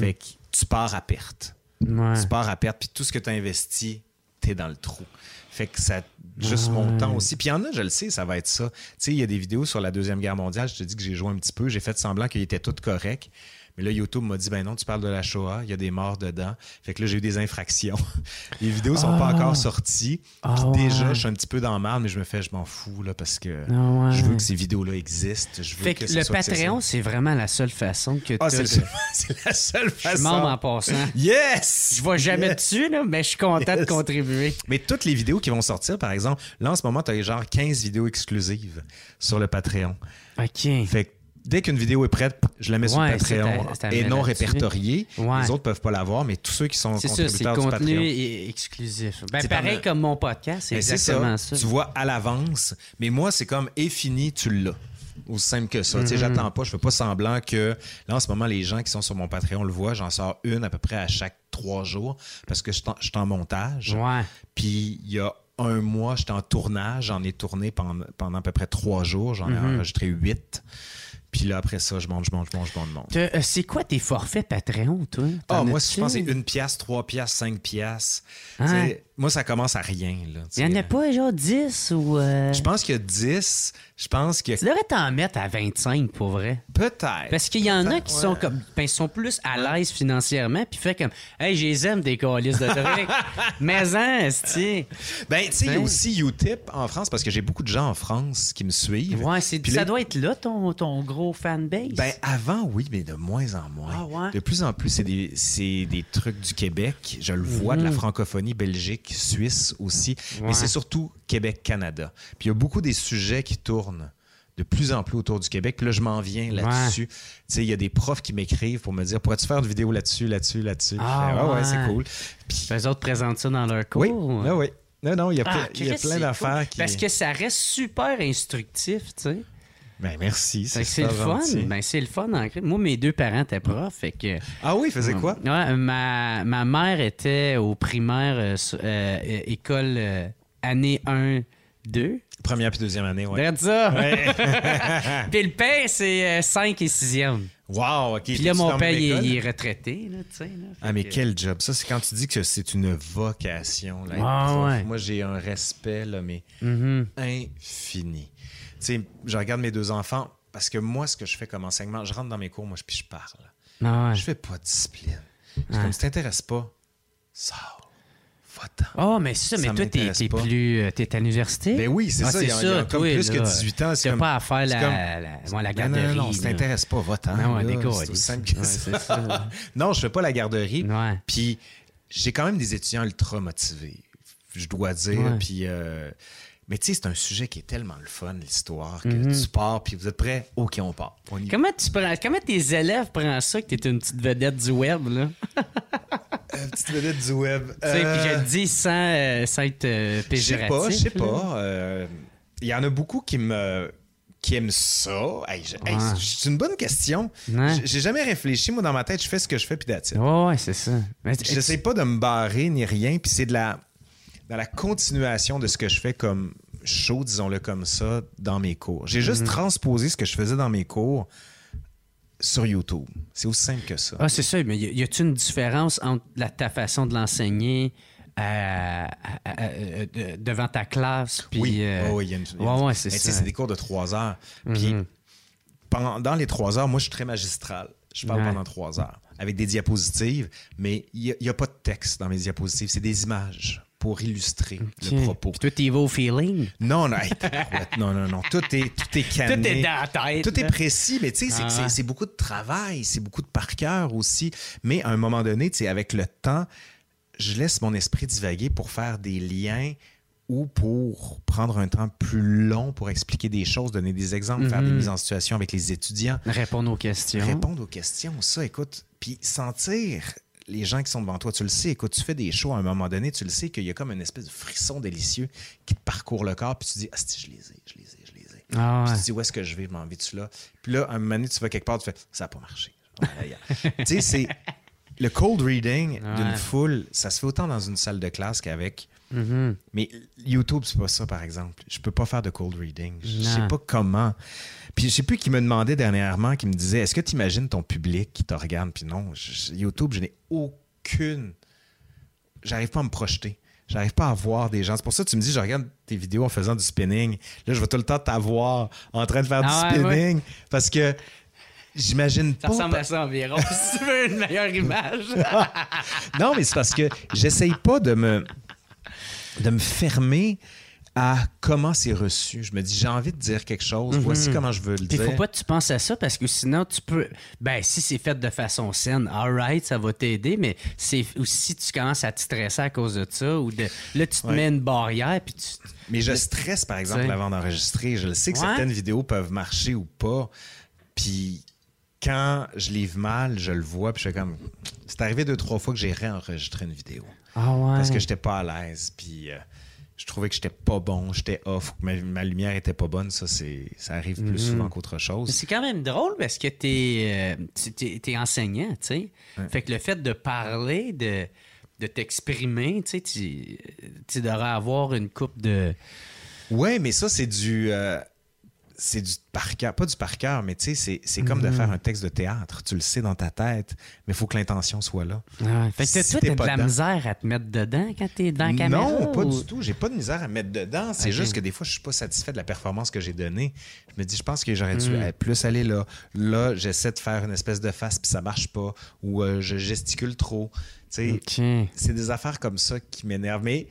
Fait que tu pars à perte. Ouais. Tu pars à perte, puis tout ce que tu as investi, tu es dans le trou. Fait que ça. Juste mon temps aussi. Puis il y en a, je le sais, ça va être ça. Tu sais, il y a des vidéos sur la Deuxième Guerre mondiale, je te dis que j'ai joué un petit peu, j'ai fait semblant qu'il était tout correct. Mais là, YouTube m'a dit, ben non, tu parles de la Shoah, il y a des morts dedans. Fait que là, j'ai eu des infractions. Les vidéos sont pas encore sorties. Ah Puis ouais. déjà, je suis un petit peu dans le mal, mais je me fais, je m'en fous, là, parce que Ah ouais. je veux que ces vidéos-là existent. Je veux Fait que, le soit. Patreon, c'est vraiment la seule façon que Ah, t'as c'est de- la seule Je suis façon. membre en passant. Yes! Je vais jamais Yes! dessus, là, mais je suis content de contribuer. Mais toutes les vidéos qui vont sortir, par exemple, là en ce moment, tu as genre 15 vidéos exclusives sur le Patreon. OK. Fait que dès qu'une vidéo est prête, je la mets sur Ouais, Patreon c'est c'est et non répertoriée. Ouais. Les autres peuvent pas l'avoir, mais tous ceux qui sont C'est ça, c'est contributeurs du contenu Patreon. et- exclusif. Ben, C'est pareil comme- mon podcast, c'est Ben, c'est exactement ça. Tu vois à l'avance. Mais moi, c'est comme est fini, tu l'as. Aussi simple que ça. Mm-hmm. sais, j'attends pas, je fais pas semblant que. Là, en ce moment, les gens qui sont sur mon Patreon le voient. J'en sors une à peu près à chaque trois jours parce que je suis en- montage. Ouais. Puis il y a un mois, j'étais en tournage. J'en ai tourné pendant, pendant à peu près trois jours. J'en ai Mm-hmm. enregistré huit. Puis là, après ça, je monte, je monte, je monte, je monte, je monte. Euh, C'est quoi tes forfaits Patreon, toi? Ah, moi, je pense que c'est une pièce, trois pièces, cinq pièces. Hein? Sais, Moi, ça commence à rien. Là, Il y en a pas, genre 10 ou. euh, Je pense qu'il y a 10. Je pense a Tu devrais t'en mettre à 25 pour vrai. peut-être. Parce qu'il y en a qui ouais. sont comme ben, sont plus à l'aise financièrement puis fait comme Hey, je les aime des calices de trucs. Mais hein, esti. Ben, tu sais, il y a Ben. aussi Utip en France parce que j'ai beaucoup de gens en France qui me suivent. Ouais, c'est Puis ça là- doit être là ton, ton gros fanbase. Ben, avant, oui, mais de moins en moins. Ah ouais? De plus en plus, c'est des, c'est des trucs du Québec. Je le vois, de la francophonie, Belgique, Suisse aussi. Mhm. Ouais. Mais c'est surtout Québec-Canada. Puis il y a beaucoup des sujets qui tournent de plus en plus autour du Québec. Puis là, je m'en viens là-dessus. Tu sais, il y a des profs qui m'écrivent pour me dire pourrais-tu faire une vidéo là-dessus, là-dessus, là-dessus? Ah Je fais, ouais, ouais, ouais. c'est cool. Puis, les autres présentent ça dans leur cours. oui, ah oui. Non, non, il y a, Ah, plein- il y a plein d'affaires cool. qui. Parce que ça reste super instructif, tu sais. Ben, merci. C'est le fun. Ben, c'est le fun en. Moi, mes deux parents étaient profs, fait que. Ah oui, il faisait quoi? Ouais, ma, ma mère était au primaire, euh, euh, école euh, année 1 2. Première puis deuxième année, ouais. Regarde ça. puis le père, c'est 5 et 6e. Wow, OK. Puis là, mon père, il, est- il est retraité. Là, tu sais. Ah, mais que- quel job. Ça, c'est quand tu dis que c'est une vocation. Là, Ah, ouais. Moi, j'ai un respect, là, mais Mhm. infini. Tu sais, je regarde mes deux enfants parce que moi, ce que je fais comme enseignement, je rentre dans mes cours, moi, je- puis je parle. Ah, ouais. Je fais pas de discipline. Ouais. comme si t'intéresses pas, sors. Oh, mais c'est ça, mais Ça toi, t'es, plus. euh, T'es à l'université? Ben oui, c'est Ah, ça. Il y a, il y a comme toi, plus que là. 18 ans. C'est comme, pas à faire c'est la, comme- la, la Non, garderie. non, non, ça t'intéresse pas, va-t'en. Non, ouais, là. décolle. C'est aussi simple que Ouais, ça. c'est ça. non, je fais pas la garderie. Ouais. Puis j'ai quand même des étudiants ultra motivés, je dois dire. Ouais. Puis, euh, mais tu sais, c'est un sujet qui est tellement le fun, l'histoire, que Mhm. tu pars, puis vous êtes prêts? OK, on part. On y va. Comment, tu prends, comment tes élèves prennent ça que t'es une petite vedette du web, là? Euh, petite vedette du web. Tu sais, puis je le dis sans, euh, sans être euh, Je sais pas, je sais pas. Euh, Il y en a beaucoup qui me qui aiment ça. Hey, hey, c'est une bonne question. Ouais. J'ai jamais réfléchi. Moi, dans ma tête, je fais ce que je fais, puis that's it. Ouais, ouais, c'est ça. J'essaie pas de me barrer ni rien, puis c'est de la dans la continuation de ce que je fais comme show, disons-le comme ça, dans mes cours. J'ai juste transposé ce que je faisais dans mes cours sur YouTube. C'est aussi simple que ça. Ah, c'est ça, mais y a-t-il une différence entre la- ta façon de l'enseigner à- à- à- à- de- devant ta classe? Puis, oui, euh, il y a une, ouais, ouais, c'est ça. c'est des cours de trois heures. Puis Mhm. pendant les trois heures, moi, je suis très magistral. Je parle Ouais. pendant trois heures avec des diapositives, mais il n'y a, pas de texte dans mes diapositives. C'est des images pour illustrer le propos. Puis t'y vas au feeling? Non, non, hey, non, non, non. Tout est, tout est canné. Tout est dans la tête. Tout est précis, mais tu sais, c'est Ah c'est- beaucoup de travail, c'est beaucoup de par cœur aussi. Mais à un moment donné, tu sais, avec le temps, je laisse mon esprit divaguer pour faire des liens ou pour prendre un temps plus long pour expliquer des choses, donner des exemples, faire des Mhm. mises en situation avec les étudiants, Répondre aux questions. répondre aux questions. Ça, écoute, puis sentir les gens qui sont devant toi, tu le sais, écoute, tu fais des shows à un moment donné, tu le sais qu'il y a comme une espèce de frisson délicieux qui te parcourt le corps, puis tu dis, ah, si, je les ai, je les ai, je les ai. Ah Puis ouais. tu te dis, où est-ce que je vais, m'en vais-tu là? Puis là, à un moment donné, tu vas quelque part, tu fais, ça n'a pas marché. Tu sais, c'est le cold reading d'une foule, ça se fait autant dans une salle de classe qu'avec. Mhm. Mais YouTube, c'est pas ça, par exemple. Je peux pas faire de cold reading. Je Non. sais pas comment. Puis je sais plus qui me demandait dernièrement, qui me disait Est-ce que tu imagines ton public qui te regarde? Puis non, je- YouTube, je n'ai aucune. J'arrive pas à me projeter. J'arrive pas à voir des gens. C'est pour ça que tu me dis, je regarde tes vidéos en faisant du spinning. Là, je vais tout le temps t'avoir en train de faire Ah du ouais, spinning. Parce que j'imagine Ça pas. ressemble à ça environ. si tu veux une meilleure image. Non, mais c'est parce que j'essaye pas de me, de me fermer à comment c'est reçu. Je me dis, j'ai envie de dire quelque chose. Voici comment je veux le dire. faut pas que tu penses à ça parce que sinon tu peux. Ben, si c'est fait de façon saine, alright, ça va t'aider, mais aussi tu commences à te stresser à cause de ça ou de. Là, tu te Ouais. mets une barrière puis tu. Mais je stresse, par exemple, avant d'enregistrer. Je le sais que Ouais. certaines vidéos peuvent marcher ou pas. Puis quand je livre mal, je le vois. Puis je fais comme. C'est arrivé deux, trois fois que j'ai réenregistré une vidéo. Ah ouais. Parce que j'étais pas à l'aise. Puis euh, je trouvais que j'étais pas bon, j'étais off, que ma, ma lumière était pas bonne. Ça, c'est, ça arrive plus souvent qu'autre chose. C'est quand même drôle parce que t'es es, enseignant, tu sais. Fait que le fait de parler, de, de t'exprimer, tu sais, tu tu devrais avoir une coupe de. Ouais, mais ça, c'est du. euh, c'est du par cœur. Pas du par cœur, mais tu sais, c'est, comme de faire un texte de théâtre. Tu le sais dans ta tête, mais il faut que l'intention soit là. Ah, Fait que Si toi, t'es t'as de la dedans. misère à te mettre dedans quand t'es dans la caméra. Non, pas ou- du tout. J'ai pas de misère à mettre dedans. C'est juste que des fois, je suis pas satisfait de la performance que j'ai donnée. Je me dis, je pense que j'aurais dû Mm. plus aller là. Là, j'essaie de faire une espèce de face puis ça marche pas. Ou euh, je gesticule trop. Tu sais, Ok. c'est des affaires comme ça qui m'énervent. Mais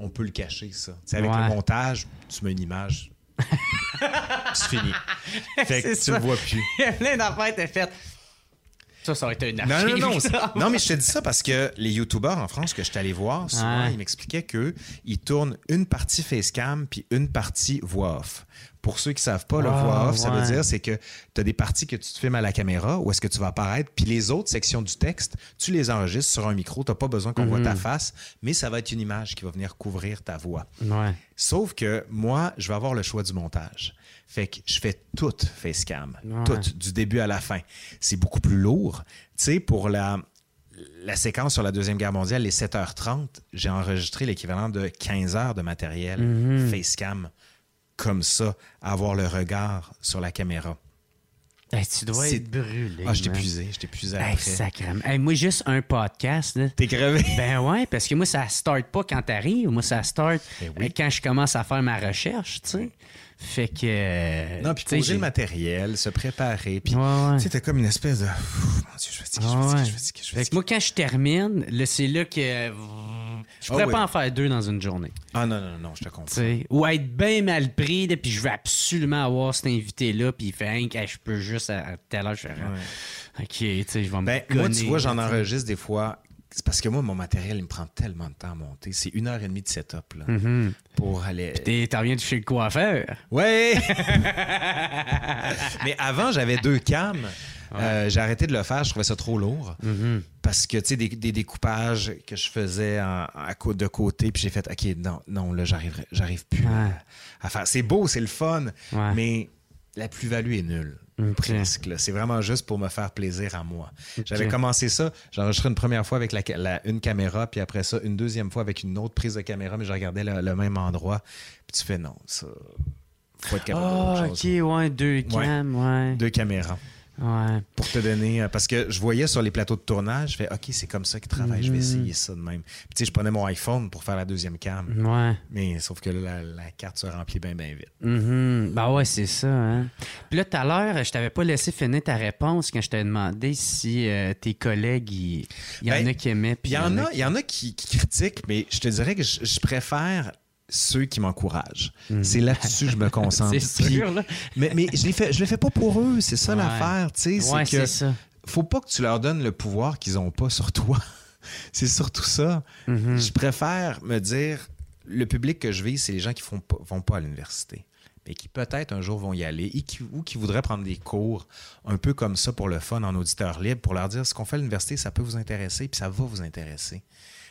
on peut le cacher, ça. Avec Ouais. le montage, tu mets une image. c'est fini. Fait que tu ça. le vois plus. Il y a plein d'affaires qui étaient faites. Ça, ça aurait été une Non, archive. non, non. ça. c'est- Non, mais je te dis ça parce que les YouTubers en France que je suis allé voir, souvent, Ouais. ils m'expliquaient qu'ils tournent une partie facecam puis une partie voix off. Pour ceux qui savent pas, le voix off, ça veut dire c'est que tu as des parties que tu te filmes à la caméra où est-ce que tu vas apparaître, puis les autres sections du texte, tu les enregistres sur un micro, tu pas besoin qu'on voit Mhm. ta face, mais ça va être une image qui va venir couvrir ta voix. Ouais. Sauf que moi, je vais avoir le choix du montage. Fait que je fais tout facecam, Ouais. tout du début à la fin. C'est beaucoup plus lourd. Tu sais, pour la la séquence sur la Deuxième Guerre mondiale, les 7h30, j'ai enregistré l'équivalent de 15 heures de matériel Mhm. facecam comme ça, avoir le regard sur la caméra. Hey, tu dois être brûlé. Ah, j'étais man. épuisé, j'étais épuisé Hey, après. sacrément. Hey, moi, juste un podcast. T'es crevé? Ben ouais, parce que moi, ça start pas quand t'arrives. Moi, ça start Ben oui. euh, quand je commence à faire ma recherche, tu sais. Fait que. euh, Non, puis poser le matériel, se préparer, puis tu sais, t'as comme une espèce de... Pff, mon Dieu, je fatigue, je Ah fatigue, ouais. je fatigue, je moi, quand je termine, c'est là que. Je pourrais Ah oui. pas en faire deux dans une journée. Ah non, non, non, je te comprends. Ou être bien mal pris, là, puis je veux absolument avoir cet invité-là, puis il fait hein, que je peux juste à, à telle heure, je fais. OK, tu sais, je vais me. Ben, moi, tu vois, j'en enregistre des fois. C'est parce que moi, mon matériel, il me prend tellement de temps à monter. C'est une heure et demie de setup là, Mhm. pour aller. T'es- T'en viens de chez le coiffeur. Ouais! Mais avant, j'avais deux cams. Euh, j'ai arrêté de le faire, je trouvais ça trop lourd. Mhm. Parce que, tu sais, des, des découpages que je faisais en- de côté, puis j'ai fait, OK, non, non, là, j'arrive plus à- faire. C'est beau, c'est le fun, Ouais. mais la plus-value est nulle. Presque. C'est vraiment juste pour me faire plaisir à moi. J'avais commencé ça, j'ai enregistré une première fois avec la, une caméra, puis après ça, une deuxième fois avec une autre prise de caméra, mais je regardais le, le même endroit. Puis tu fais non, ça. Faut être capable Ah, ok, chose. ouais, deux cams, ouais. Deux caméras. Ouais. Pour te donner. euh, Parce que je voyais sur les plateaux de tournage, je fais OK, c'est comme ça qu'ils travaillent, Mhm. je vais essayer ça de même. Puis tu sais, je prenais mon iPhone pour faire la deuxième cam. Ouais. Mais sauf que là, la, la carte se remplit bien, bien vite. Mhm. Ben ouais, c'est ça. Hein? Puis là, tout à l'heure, je t'avais pas laissé finir ta réponse quand je t'avais demandé si euh, tes collègues, il il y, en Ben, a qui aimaient. Puis il y en a, il y en a qui, qui critiquent, mais je te dirais que je, je préfère ceux qui m'encouragent. C'est là-dessus que je me concentre. C'est sûr, là. mais mais je ne fais, je le fais pas pour eux, c'est ça Ouais. l'affaire. tu sais, Ouais, c'est ça. faut pas que tu leur donnes le pouvoir qu'ils n'ont pas sur toi. c'est surtout ça. Mhm. Je préfère me dire, le public que je vis, c'est les gens qui ne vont pas à l'université, mais qui peut-être un jour vont y aller et qui, ou qui voudraient prendre des cours un peu comme ça pour le fun en auditeur libre, pour leur dire ce qu'on fait à l'université, ça peut vous intéresser, puis ça va vous intéresser.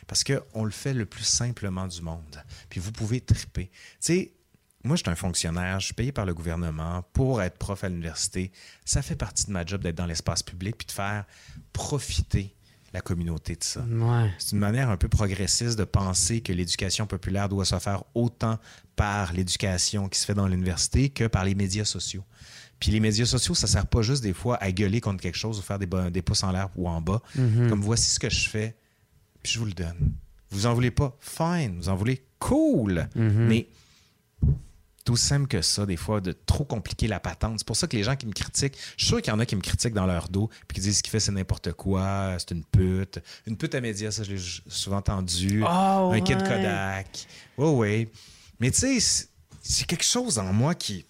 Parce qu'on le fait le plus simplement du monde. Puis vous pouvez triper. Tu sais, moi, je suis un fonctionnaire, je suis payé par le gouvernement pour être prof à l'université. Ça fait partie de ma job d'être dans l'espace public puis de faire profiter la communauté de ça. Ouais. C'est une manière un peu progressiste de penser que l'éducation populaire doit se faire autant par l'éducation qui se fait dans l'université que par les médias sociaux. Puis les médias sociaux, ça sert pas juste des fois à gueuler contre quelque chose ou faire des, pouces en l'air ou en bas. Comme voici ce que je fais, puis je vous le donne. Vous en voulez pas? Fine. Vous en voulez? Cool. Mais tout simple que ça, des fois, de trop compliquer la patente. C'est pour ça que les gens qui me critiquent, je suis sûr qu'il y en a qui me critiquent dans leur dos, puis qui disent ce qu'il fait, c'est n'importe quoi, c'est une pute. Une pute à médias, ça, je l'ai souvent entendu. Ah, Un kid ouais. Kodak. Oui, oui. Mais tu sais, c'est quelque chose en moi qui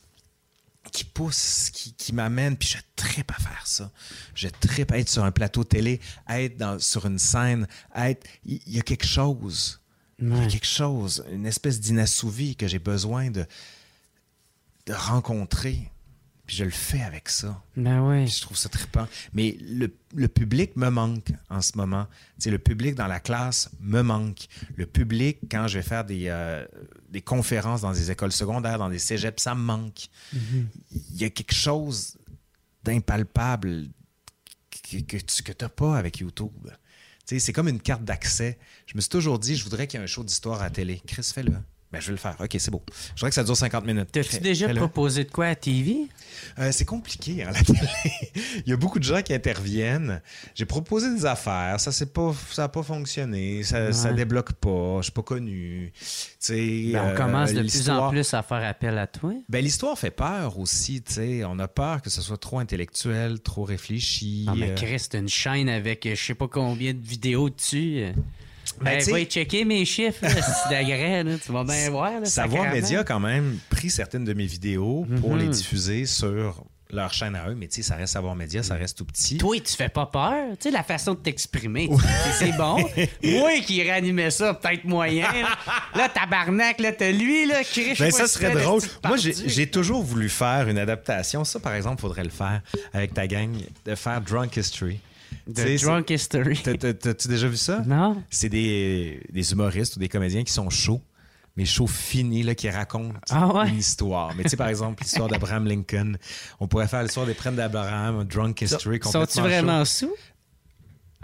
qui pousse, qui, qui m'amène, puis je tripe à faire ça. Je tripe à être sur un plateau télé, à être dans, sur une scène, à être... Il y, a quelque chose. Il y a quelque chose, une espèce d'inassouvi que j'ai besoin de, de rencontrer. Puis je le fais avec ça. Ben ouais. Puis je trouve ça trippant. Mais le, le public me manque en ce moment. C'est le public dans la classe me manque. Le public, quand je vais faire des, euh, des conférences dans des écoles secondaires, dans des cégeps, ça me manque. Il y a quelque chose d'impalpable que, que tu n'as pas avec YouTube. C'est comme une carte d'accès. Je me suis toujours dit, je voudrais qu'il y ait un show d'histoire à la télé. Chris, fais-le. Ben, je vais le faire. OK, c'est beau. Je voudrais que ça dure 50 minutes. T'as-tu déjà proposé de quoi à TV? Euh, c'est compliqué, hein, la télé. Il y a beaucoup de gens qui interviennent. J'ai proposé des affaires, ça n'a pas, ça a pas fonctionné, ça, ça Ouais. débloque pas, je suis pas connu. Ben, on euh, commence de plus en plus à faire appel à toi. Ben, l'histoire fait peur aussi, tu sais. On a peur que ce soit trop intellectuel, trop réfléchi. Ah, mais euh, Chris, une chaîne avec euh, je sais pas combien de vidéos dessus. Ben, sais- va y checker mes chiffres, c'est d'agrès. Tu vas bien voir. Là, Savoir. Média a quand même pris certaines de mes vidéos pour Mhm. les diffuser sur leur chaîne à eux, mais tu sais, ça reste Savoir Média, ça reste tout petit. Toi, tu fais pas peur? Tu sais, la façon de t'exprimer, c'est- bon. Moi qui réanimais ça, peut-être moyen. Là, Là, tabarnak, là, t'as lui, là, qui Ben, ça serait drôle. Moi, j'ai toujours voulu faire une adaptation. Ça, par exemple, faudrait le faire avec ta gang, de faire Drunk History. C'est- Drunk History. T'as- t'as- T'as-tu déjà vu ça? Non? C'est des, des humoristes ou des comédiens qui sont chauds, mais chauds finis, là, qui racontent Ah ouais? une histoire. Mais tu sais, par exemple, l'histoire d'Abraham Lincoln. On pourrait faire l'histoire des prêtres d'Abraham, Drunk History. Complètement vraiment sous?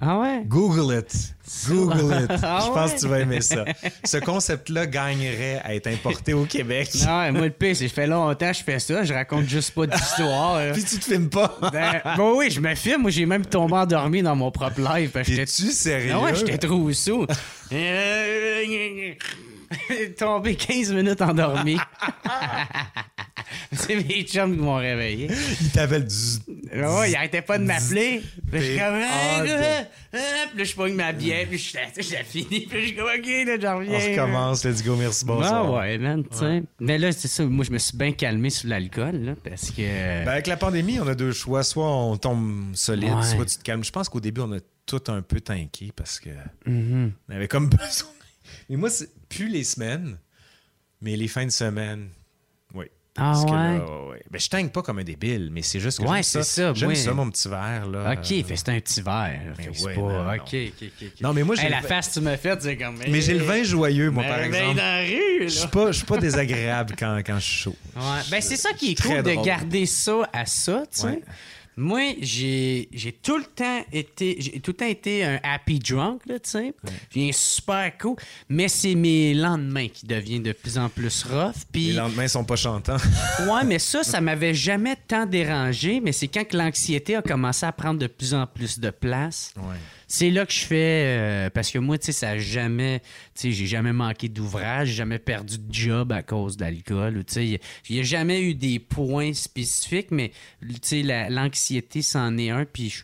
Ah ouais? Google it. Google it. Ah Je pense ouais? que tu vas aimer ça. Ce concept-là gagnerait à être importé au Québec. Non, ouais, moi, le pire, c'est que je fais longtemps que je fais ça. Je raconte juste pas d'histoire. Puis tu te filmes pas. Ben, bon, oui, je me filme. Moi, j'ai même tombé endormi dans mon propre live. Es-tu sérieux? Ah ouais, j'étais trop sous. Tombé 15 minutes endormi. C'est mes chums qui m'ont réveillé. Il t'appelle du... Ah Ouais, il arrêtait pas de m'appeler. Puis je suis comme, Ah, ah, puis là, je pogne ma bière, puis je suis là, j'ai fini, puis je suis comme, ok, là, j'en reviens. On recommence. Let's go. Merci. Bonsoir. Ah ouais, man, tu sais. Mais là, c'est ça, moi, je me suis bien calmé sur l'alcool, là, parce que. Ben, avec la pandémie, on a deux choix. Soit on tombe solide, Ouais. soit tu te calmes. Je pense qu'au début, on a tout un peu tanké parce que Mhm. on avait comme besoin. Mais moi, c'est plus les semaines, mais les fins de semaine. Oui. Ah Parce que ouais? là, ouais. Ben, je tangue pas comme un débile, mais c'est juste que Ouais, j'aime c'est ça, J'aime moi- ça, mon petit verre. Là. Ok, fait c'est un petit verre. Fait ouais, pas. non, ok, ok, ok. Non, mais moi, j'ai Hey, la face que tu m'as faite, c'est comme. Mais j'ai le vin joyeux, moi, Mais par exemple. dans la rue, Je suis pas, je suis pas désagréable quand, quand je suis chaud. Ouais. Ben, c'est ça qui est cool de garder ça à ça, tu sais. Moi, j'ai j'ai tout le temps été j'ai tout le temps été un happy drunk, tu sais. J'ai un super cool, mais c'est mes lendemains qui deviennent de plus en plus rough. Les Puis lendemains sont pas chantants. ouais, mais ça, ça m'avait jamais tant dérangé, mais c'est quand que l'anxiété a commencé à prendre de plus en plus de place. Ouais. C'est là que je fais euh, parce que moi, tu sais, ça a jamais, tu sais, j'ai jamais manqué d'ouvrage, jamais perdu de job à cause d'alcool. Tu sais, il n'y a jamais eu des points spécifiques, mais tu sais, la- l'anxiété, c'en est un. Puis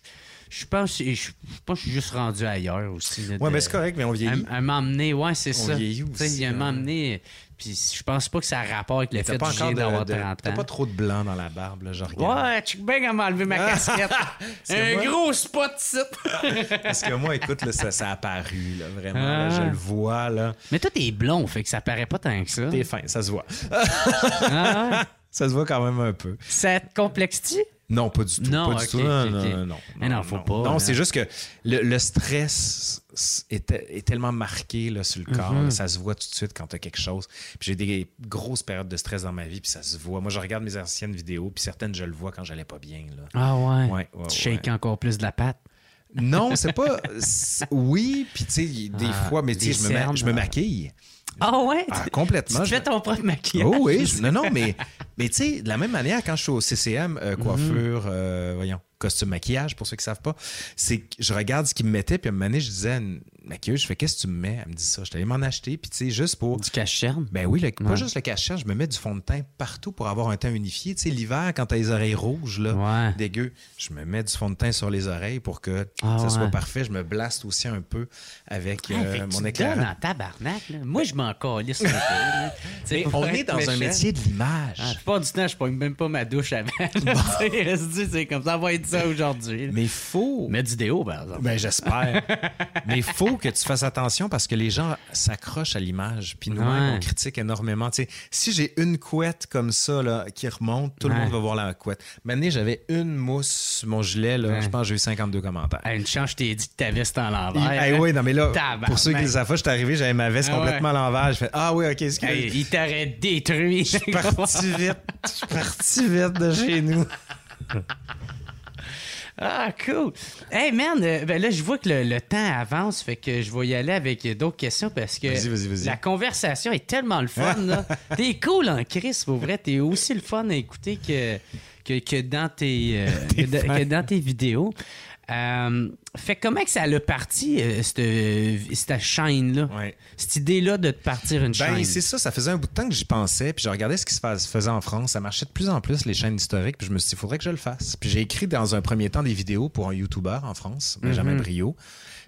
je pense, je, je pense que je suis juste rendu ailleurs aussi. là, Ouais, de- mais c'est correct, mais on vieillit. un, un m'emmener, ouais, c'est On ça. vieillit Tu sais, aussi, Il y a un hein. m'emmener. Puis je pense pas que ça a rapport avec le T'as fait pas que je d'avoir de- 30 t'as ans. pas trop de blanc dans la barbe, là, je regarde. Ouais, tu bien comment enlever ma casquette. C'est un moi. gros spot site. Parce que moi, écoute, là, ça, ça a apparu, là, vraiment. là, Ah. je le vois, là. Mais toi, t'es blond, fait que ça paraît pas tant que ça. T'es fin, ça se voit. Ah ouais? Ça se voit quand même un peu. Ça te complexe-tu? Non, pas du tout. Non, pas du tout. Non, non, non, non, Mais non, faut pas, Non, hein. c'est juste que le, le stress est, est tellement marqué là, sur le corps. Mhm. là, ça se voit tout de suite quand tu as quelque chose. Puis j'ai des grosses périodes de stress dans ma vie, puis ça se voit. Moi, je regarde mes anciennes vidéos, puis certaines, je le vois quand j'allais pas bien. Là. Ah ouais? Ouais, ouais, tu shakes ouais. encore plus de la patte? Non, c'est pas. Oui, puis tu sais, des Ah, fois, mais tu je, me ma- cernes, je me maquille. Ah ouais? Ah, complètement. Tu fais ton propre maquillage? Oh oui, non, non, mais, mais tu sais, de la même manière, quand je suis au CCM, euh, Mhm. coiffure, euh, voyons, costume maquillage, pour ceux qui ne savent pas, c'est que je regarde ce qu'ils me mettaient, puis à un moment donné, je disais à une maquilleuse, je fais, qu'est-ce que tu me mets? Elle me dit ça. Je allé m'en acheter, puis tu sais, juste pour. Du cache-cherne? Ben oui, le- pas juste le cache je me mets du fond de teint partout pour avoir un teint unifié. Tu sais, l'hiver, quand t'as les oreilles rouges, là, Ouais. dégueu, je me mets du fond de teint sur les oreilles pour que Ah ça soit parfait. Je me blaste aussi un peu avec euh, mon éclairage. en tabarnak, là. Moi, je m'en calisse un peu. là. On est dans un métier de l'image. Ah, la plupart du temps, je pogne même pas ma douche avant. c'est comme ça, va être ça aujourd'hui. Mais faut. Mets du déo, par exemple. Ben, j'espère. Mais il faut que tu fasses attention parce que les gens s'accrochent à l'image. Puis nous-mêmes, Ouais. on critique énormément. Tu sais, si j'ai une couette comme ça là, qui remonte, tout le monde va voir la couette. Maintenant, j'avais une mousse sur mon gilet. Là, Ouais. Je pense que j'ai eu 52 commentaires. Une chance, je t'ai dit que ta veste en l'envers. Hey, oui, non, mais là, Tabarnak. pour ceux qui le savent pas, je suis arrivé, j'avais ma veste Ah complètement à l'envers. Je fais Ah oui, ok, excuse. Hey, il t'aurait détruit. Je suis parti vite. Je suis parti vite de chez nous. Ah, cool. Hey, man, euh, ben là, je vois que le, le temps avance, fait que je vais y aller avec d'autres questions parce que la conversation est tellement le fun. T'es cool en Chris, pour vrai. T'es aussi le fun à écouter que, que, que dans, tes, euh, que dans tes vidéos. Euh, fait que comment que ça a parti, euh, cette, cette chaîne-là? Ouais. Cette idée-là de partir une Ben, chaîne? c'est ça, ça faisait un bout de temps que j'y pensais, puis je regardais ce qui se fais- se faisait en France. Ça marchait de plus en plus, les chaînes historiques, puis je me suis dit, il faudrait que je le fasse. Puis j'ai écrit dans un premier temps des vidéos pour un YouTuber en France, Benjamin Brio.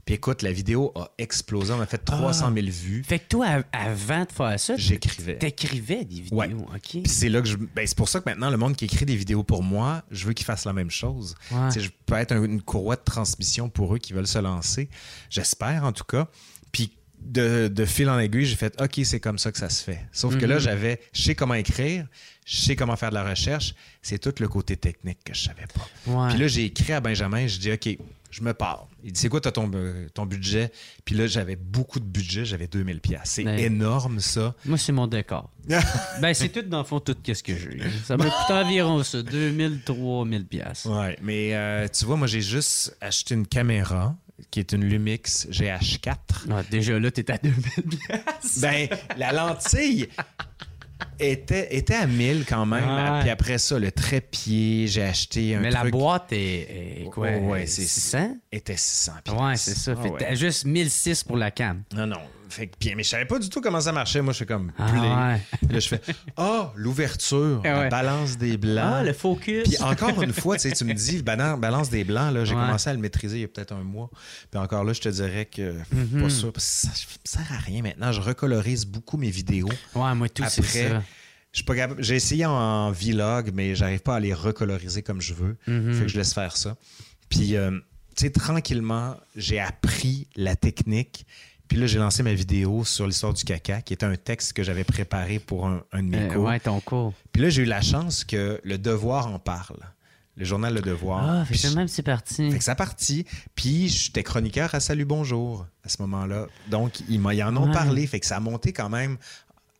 Puis écoute, la vidéo a explosé, on a fait 300 000 vues. Fait que toi, av- avant de faire ça, J'écrivais. t'écrivais des vidéos, Ouais. OK? Puis c'est là que je. Ben, c'est pour ça que maintenant, le monde qui écrit des vidéos pour moi, je veux qu'ils fassent la même chose. Ouais. Je peux être un- une courroie de transmission pour eux qui veulent se lancer. J'espère, en tout cas. Puis de, de fil en aiguille, j'ai fait OK, c'est comme ça que ça se fait. Sauf que là, j'avais. Je sais comment écrire, je sais comment faire de la recherche. C'est tout le côté technique que je savais pas. Ouais. Puis là, j'ai écrit à Benjamin, je dis OK, je me pars. Il dit C'est quoi ton, euh, ton budget? Puis là, j'avais beaucoup de budget, j'avais 2000 pièces. C'est énorme, ça. Moi, c'est mon décor. ben, c'est tout, dans le fond, tout qu'est-ce que j'ai. Ça m'a coûté environ ça, 2000, 3000 piastres. Ouais, mais euh, tu vois, moi, j'ai juste acheté une caméra qui est une Lumix GH4. Ah, déjà là, t'es à 2000 piastres. Ben, la lentille était, était à 1000 quand même. Ouais. Puis après ça, le trépied, j'ai acheté un Mais la truc- boîte est, est quoi? Ouais, ouais, c'est 600? était 600 pièces. Ouais, c'est ça. Ah Fait ouais. juste 1006 pour la cam. Non, non. Fait que, mais je savais pas du tout comment ça marchait. Moi, je fais comme Ah, ouais. Là, je fais Ah, l'ouverture, Ah la ouais. balance des blancs. Ah, le focus. Puis encore une fois, tu sais, tu me dis balan- balance des blancs, là, j'ai Ouais. commencé à le maîtriser il y a peut-être un mois. Puis encore là, je te dirais que pas sûr. Parce que ça, ça sert à rien maintenant. Je recolorise beaucoup mes vidéos. Ouais, moi, tout, c'est ça. J'ai essayé en vlog, mais j'arrive pas à les recoloriser comme je veux. Mhm. Fait que je laisse faire ça. Puis, euh, tu sais, tranquillement, j'ai appris la technique. Puis là, j'ai lancé ma vidéo sur l'histoire du caca, qui était un texte que j'avais préparé pour un, un de mes Euh, cours. ouais, ton cours. Puis là, j'ai eu la chance que Le Devoir en parle. Le journal Le Devoir. Ah, fait Puis que je- même c'est parti. fait que ça partit. Puis j'étais chroniqueur à Salut Bonjour à ce moment-là. Donc, ils, ils en ont Ouais. parlé. Fait que ça a monté quand même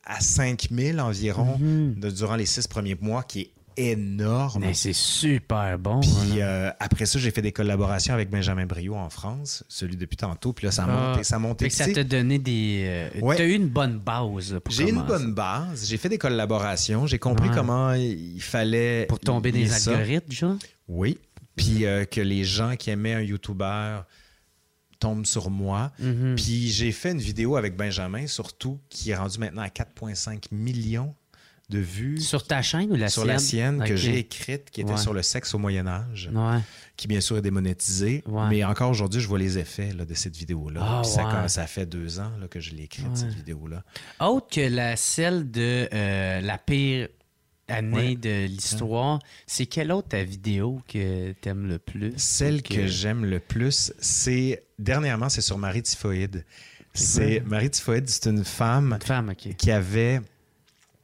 à 5000 environ Mhm. de- durant les six premiers mois, qui est énorme. Mais c'est super bon. Puis euh, après ça, j'ai fait des collaborations avec Benjamin Brio en France, celui depuis tantôt. Puis là, ça a Ah. monté, ça a monté. Ça t'a donné des. euh, Ouais. T'as eu une bonne base pour J'ai une bonne base, j'ai fait des collaborations, j'ai compris comment il fallait... Pour tomber des ça. algorithmes, genre? Oui. Puis euh, que les gens qui aimaient un YouTuber tombent sur moi. Mhm. Puis j'ai fait une vidéo avec Benjamin, surtout, qui est rendue maintenant à 4,5 millions de vues Sur ta chaîne ou la sur sienne? la sienne? que j'ai écrite, qui était Ouais. sur le sexe au Moyen Âge, Ouais. qui bien sûr est démonétisée. Ouais. Mais encore aujourd'hui, je vois les effets là, de cette vidéo-là. Ah, ça, fait deux ans là, que je l'ai écrite, cette vidéo-là. Autre que la celle de euh, la pire année Ouais. de l'histoire, c'est quelle autre ta vidéo que t'aimes le plus? Celle que j'aime le plus, c'est dernièrement, c'est sur Marie Typhoïde. C'est Marie Typhoïde, c'est une femme Une femme, OK. qui avait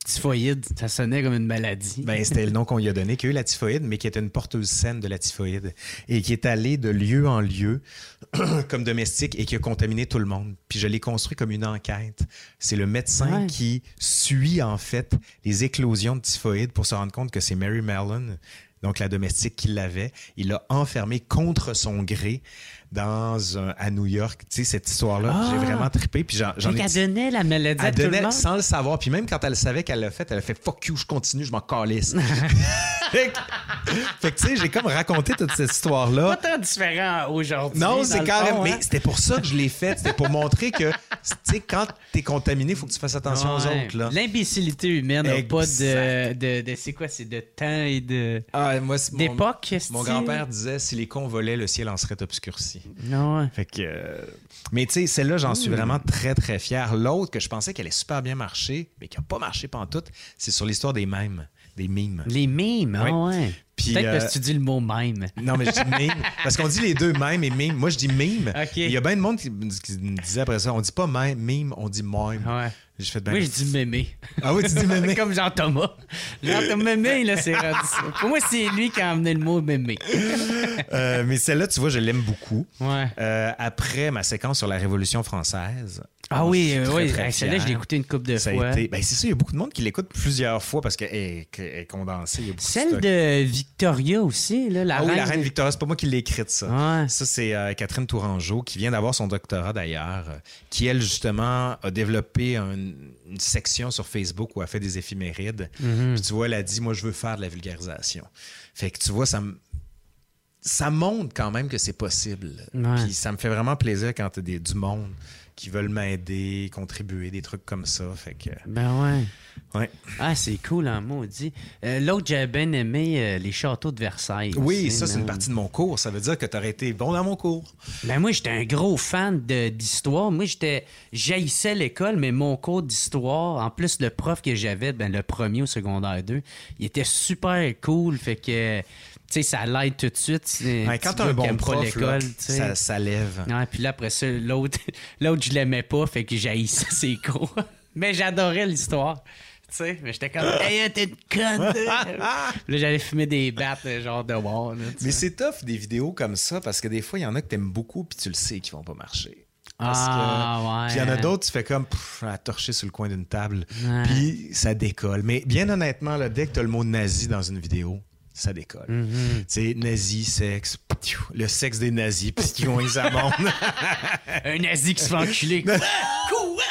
Typhoïde, ça sonnait comme une maladie. Ben, c'était le nom qu'on lui a donné, qui a eu la typhoïde, mais qui était une porteuse saine de la typhoïde et qui est allée de lieu en lieu comme domestique et qui a contaminé tout le monde. Puis je l'ai construit comme une enquête. C'est le médecin Ouais. qui suit en fait les éclosions de typhoïde pour se rendre compte que c'est Mary Mellon, donc la domestique qui l'avait. Il l'a enfermée contre son gré dans un, à New York. Tu sais, cette histoire-là, Ah! j'ai vraiment trippé. Puis j'en, ai qu'elle donnait la maladie à elle tout le monde. sans le savoir. Puis même quand elle savait qu'elle l'a fait, elle a fait fuck you, je continue, je m'en calisse. fait que, tu sais, j'ai comme raconté toute cette Pas histoire-là. tant différent aujourd'hui. Non, c'est carrément. Mais hein. c'était pour ça que je l'ai fait. C'était pour montrer que, tu sais, quand t'es contaminé, il faut que tu fasses attention aux autres. Là. L'imbécilité humaine n'a pas de, de, de- C'est quoi? C'est de temps et de. Ah, moi, mon- D'époque, Mon grand-père disait si les cons volaient, le ciel en serait obscurci. Non, ouais. Fait que. euh, Mais tu sais, celle-là, j'en suis vraiment très, très fier. L'autre que je pensais qu'elle allait super bien marcher, mais qui n'a pas marché pantoute, c'est sur l'histoire des mèmes, des mimes. Les mimes, ah Ouais. Peut-être euh, parce que tu dis le mot mime. Non, mais je dis mime. Parce qu'on dit les deux mime et mime. Moi, je dis mime. Il y a bien de monde qui, me- qui me disait après ça, on dit pas mime, mime on dit mime. Ouais. J'ai fait ben- Moi, je dis mémé. Ah oui, tu dis mime. Comme Jean-Thomas. Jean-Thomas mémé, là, c'est rendu ça. Pour moi, c'est lui qui a emmené le mot mémé. Euh, mais celle-là, tu vois, je l'aime beaucoup. Ouais. Euh, après ma séquence sur la Révolution française. Ah oui, euh, très, oui. très Hey, Celle-là, je l'ai écouté une couple de Ça fois. été. Ben, c'est ça, il y a beaucoup de monde qui l'écoute plusieurs fois parce qu'elle est, est condensée. il y a beaucoup Celle de Victoria aussi, là, la Ah oui, la reine. de- Victoria, c'est pas moi qui l'ai écrite, ça. Ouais. Ça, c'est euh, Catherine Tourangeau, qui vient d'avoir son doctorat d'ailleurs, qui, elle, justement, a développé un- une section sur Facebook où elle fait des éphémérides. Mhm. Puis tu vois, elle a dit, moi, je veux faire de la vulgarisation. Fait que tu vois, ça me... Ça montre quand même que c'est possible. Ouais. Puis ça me fait vraiment plaisir quand tu as du monde qui veulent m'aider, contribuer, des trucs comme ça. Fait que, Ben ouais. ouais. Ah, c'est cool, en maudit. Euh, L'autre, j'avais bien aimé euh, les châteaux de Versailles. Oui, aussi, ça, c'est une partie de mon cours. Ça veut dire que tu aurais été bon dans mon cours. Ben moi, j'étais un gros fan d'histoire. Moi, j'étais j'haïssais l'école, mais mon cours d'histoire, en plus, le prof que j'avais, ben le premier au secondaire 2, il était super cool. Fait que, sais, ça l'aide tout de suite. Ouais, quand tu as gars un bon prof, l'école, ça, ça lève. Ouais, puis là, après ça, l'autre, l'autre, je l'aimais pas, fait que j'haïssais ses cours. mais j'adorais l'histoire. Tu sais, mais j'étais comme, hey, t'es une conne! là, j'allais fumer des battes, euh, genre de war. là, Mais c'est tough des vidéos comme ça parce que des fois, il y en a que t'aimes beaucoup puis tu le sais qu'ils vont pas marcher. Parce Ah, que... ouais. Puis il y en a d'autres, tu fais comme pff, à torcher sur le coin d'une table. Puis ça décolle. Mais bien honnêtement, là, dès que tu as le mot nazi dans une vidéo, ça décolle. Mm-hmm. Tu sais, nazi, sexe, ptiou, le sexe des nazis, ptiou, ils abondent. Un nazi qui se fait enculer. Quoi? Quoi?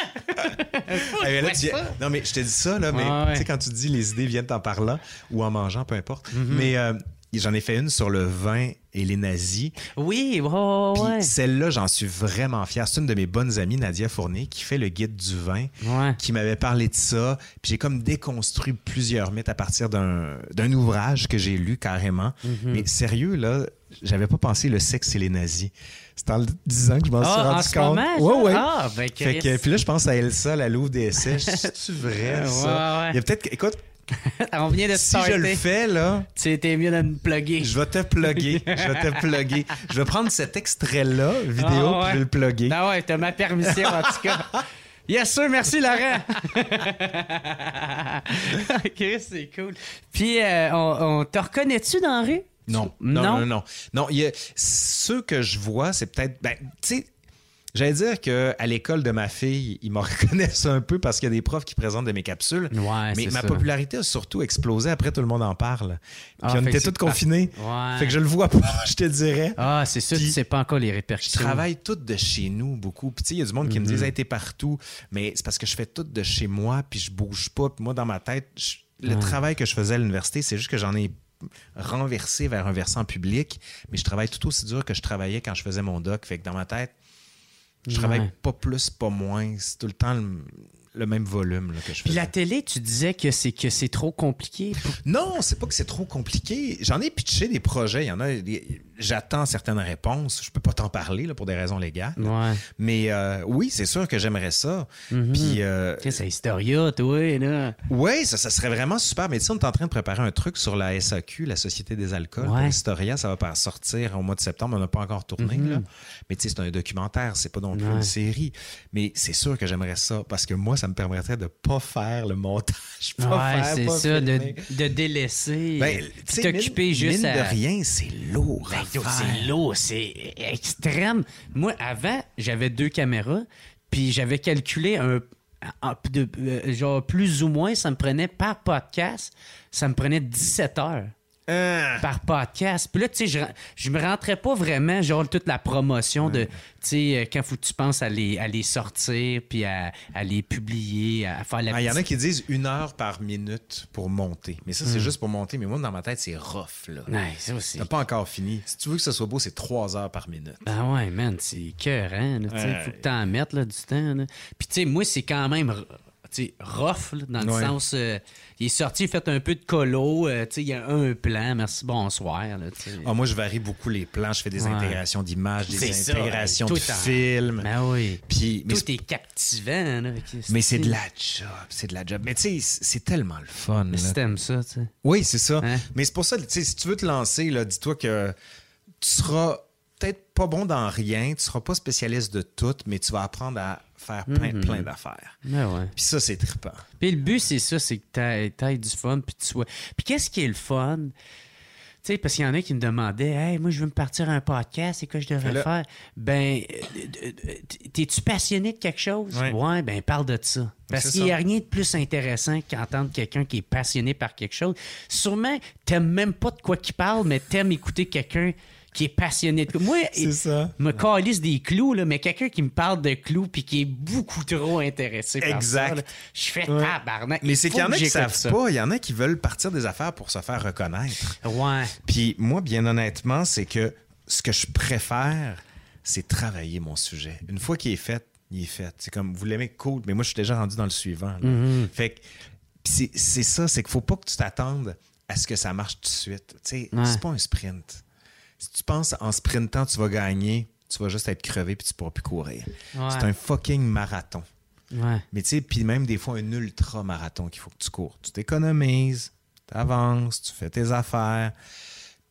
Bien, là, Ouais, tu- ça. Non, mais je te dis ça, là, mais Ah ouais. tu sais, quand tu dis les idées viennent en parlant ou en mangeant, peu importe. Mm-hmm. Mais euh, j'en ai fait une sur le vin et les nazis. Oui, ouais, ouais, celle-là, j'en suis vraiment fier. C'est une de mes bonnes amies, Nadia Fournier, qui fait le guide du vin, Ouais. qui m'avait parlé de ça. Puis j'ai comme déconstruit plusieurs mythes à partir d'un ouvrage que j'ai lu carrément. Mhm. Mais sérieux, là, j'avais pas pensé le sexe et les nazis. C'est en le disant que je m'en suis Ah, en rendu compte. moment? Ouais, ouais. Ah, ben, Fait que, puis là, je pense à Elsa, la louve des essais. C'est vrai, Ouais, ça? ouais. Il y a peut-être. Écoute, On vient de si je le fais, là, C'était mieux de me plugger. je vais te plugger. je vais te plugger. Je vais prendre cet extrait-là, vidéo, Ah, ouais. puis je vais le plugger. Ah ouais, t'as ma permission en tout cas. Yes, sir, merci Laurent. Chris, c'est cool. Puis, euh, on, on te reconnaît-tu dans la rue? Non, non, non, non. Non, il y a, ceux que je vois, c'est peut-être. Ben, tu sais, j'allais dire qu'à l'école de ma fille, ils me reconnaissent un peu parce qu'il y a des profs qui présentent de mes capsules. Ouais, mais ma ça. popularité a surtout explosé. Après, tout le monde en parle. Ah, Puis on était tous confinés. Ouais. Fait que je le vois pas, je te dirais. Ah, c'est ça, tu sais pas encore les Je répercussions. travaille tout de chez nous beaucoup. Puis tu sais, il y a du monde qui me Mhm. disent hey, t'es partout, mais c'est parce que je fais tout de chez moi, puis je bouge pas. Puis moi, dans ma tête, je- le Ouais. travail que je faisais à l'université, c'est juste que j'en ai renversé vers un versant public, mais je travaille tout aussi dur que je travaillais quand je faisais mon doc. Fait que dans ma tête, je travaille pas plus, pas moins. C'est tout le temps le, le même volume là, que je fais. Puis la télé, tu disais que c'est que c'est trop compliqué. Non, c'est pas que c'est trop compliqué. J'en ai pitché des projets. Il y en a. des- J'attends certaines réponses. Je peux pas t'en parler là, pour des raisons légales. Ouais. Mais euh, oui, c'est sûr que j'aimerais ça. Puis euh, Chris, c'est Historia, toi, là. oui, ça, ça serait vraiment super. Mais tu sais, on est en train de préparer un truc sur la SAQ, la Société des alcools. Ouais. Historia, ça va pas sortir au mois de septembre. On n'a pas encore tourné. Mhm. là. Mais tu sais, c'est un documentaire, c'est pas non plus Ouais. une série. Mais c'est sûr que j'aimerais ça parce que moi, ça me permettrait de pas faire le montage. Pas Ouais, faire, c'est ça, de, de délaisser. Ben, t'occuper juste mine à... de rien, c'est lourd. Ben. C'est lourd, c'est extrême. Moi, avant, j'avais deux caméras, puis j'avais calculé un. euh, genre, plus ou moins, ça me prenait par podcast, ça me prenait 17 heures Ah. par podcast. Puis là, tu sais, je, je me rentrais pas vraiment, genre, toute la promotion de, tu sais, euh, quand faut que tu penses à les, à les sortir, puis à, à les publier, à faire la Ah, Il y en a qui disent une heure par minute pour monter. Mais ça, c'est juste pour monter. Mais moi, dans ma tête, c'est rough. Là. Ouais, ça aussi. T'as pas encore fini. Si tu veux que ce soit beau, c'est trois heures par minute. Ben ouais, man, c'est cœurant. Il Ouais. faut que t'en mettes là, du temps. là. Puis, tu sais, moi, c'est quand même tu sais, rough, là, dans le Ouais. sens. euh, il est sorti, il fait un peu de colo. euh, tu sais, il y a un plan. Merci, bonsoir. Là. Ah, moi, je varie beaucoup les plans. Je fais des Ouais. intégrations d'images, des ça, intégrations de en- films. Ben oui. Puis, mais, Tout est captivant. Là, mais c'est de la job. C'est de la job. Mais tu sais, c'est tellement le fun. Mais là. si t'aimes ça, tu sais. Oui, c'est ça. Hein? Mais c'est pour ça, si tu veux te lancer, dis-toi que tu seras peut-être pas bon dans rien, tu seras pas spécialiste de tout, mais tu vas apprendre à faire plein, Mhm. plein d'affaires. Ben ouais. Puis ça, c'est trippant. Puis le but, c'est ça, c'est que t'aies- t'aies du fun, puis tu sois... Puis qu'est-ce qui est le fun? Tu sais, parce qu'il y en a qui me demandaient, hey, moi, je veux me partir un podcast, c'est quoi je devrais faire? Ben, euh, euh, euh, t'es-tu passionné de quelque chose? Ouais. ben, parle de ça. Parce c'est qu'il n'y a rien de plus intéressant qu'entendre quelqu'un qui est passionné par quelque chose. Sûrement, t'aimes même pas de quoi qu'il parle, mais t'aimes écouter quelqu'un qui est passionné de Moi, ça. me calisse des clous, là, mais quelqu'un qui me parle de clous puis qui est beaucoup trop intéressé par Exact. ça, là, je fais Ouais. tabarnak. Mais c'est qu'il y en a qui savent ça. pas. Il y en a qui veulent partir des affaires pour se faire reconnaître. Ouais. Puis moi, bien honnêtement, c'est que ce que je préfère, c'est travailler mon sujet. Une fois qu'il est fait, il est fait. C'est comme, vous l'aimez, cool, mais moi, je suis déjà rendu dans le suivant. là. Mm-hmm. Fait que c'est ça, c'est qu'il faut pas que tu t'attendes à ce que ça marche tout de suite. Ouais. c'est pas un sprint. Si tu penses en sprintant, tu vas gagner, tu vas juste être crevé puis tu pourras plus courir. Ouais. C'est un fucking marathon. Ouais. Mais tu sais, puis même des fois un ultra-marathon qu'il faut que tu cours. Tu t'économises, tu avances, tu fais tes affaires,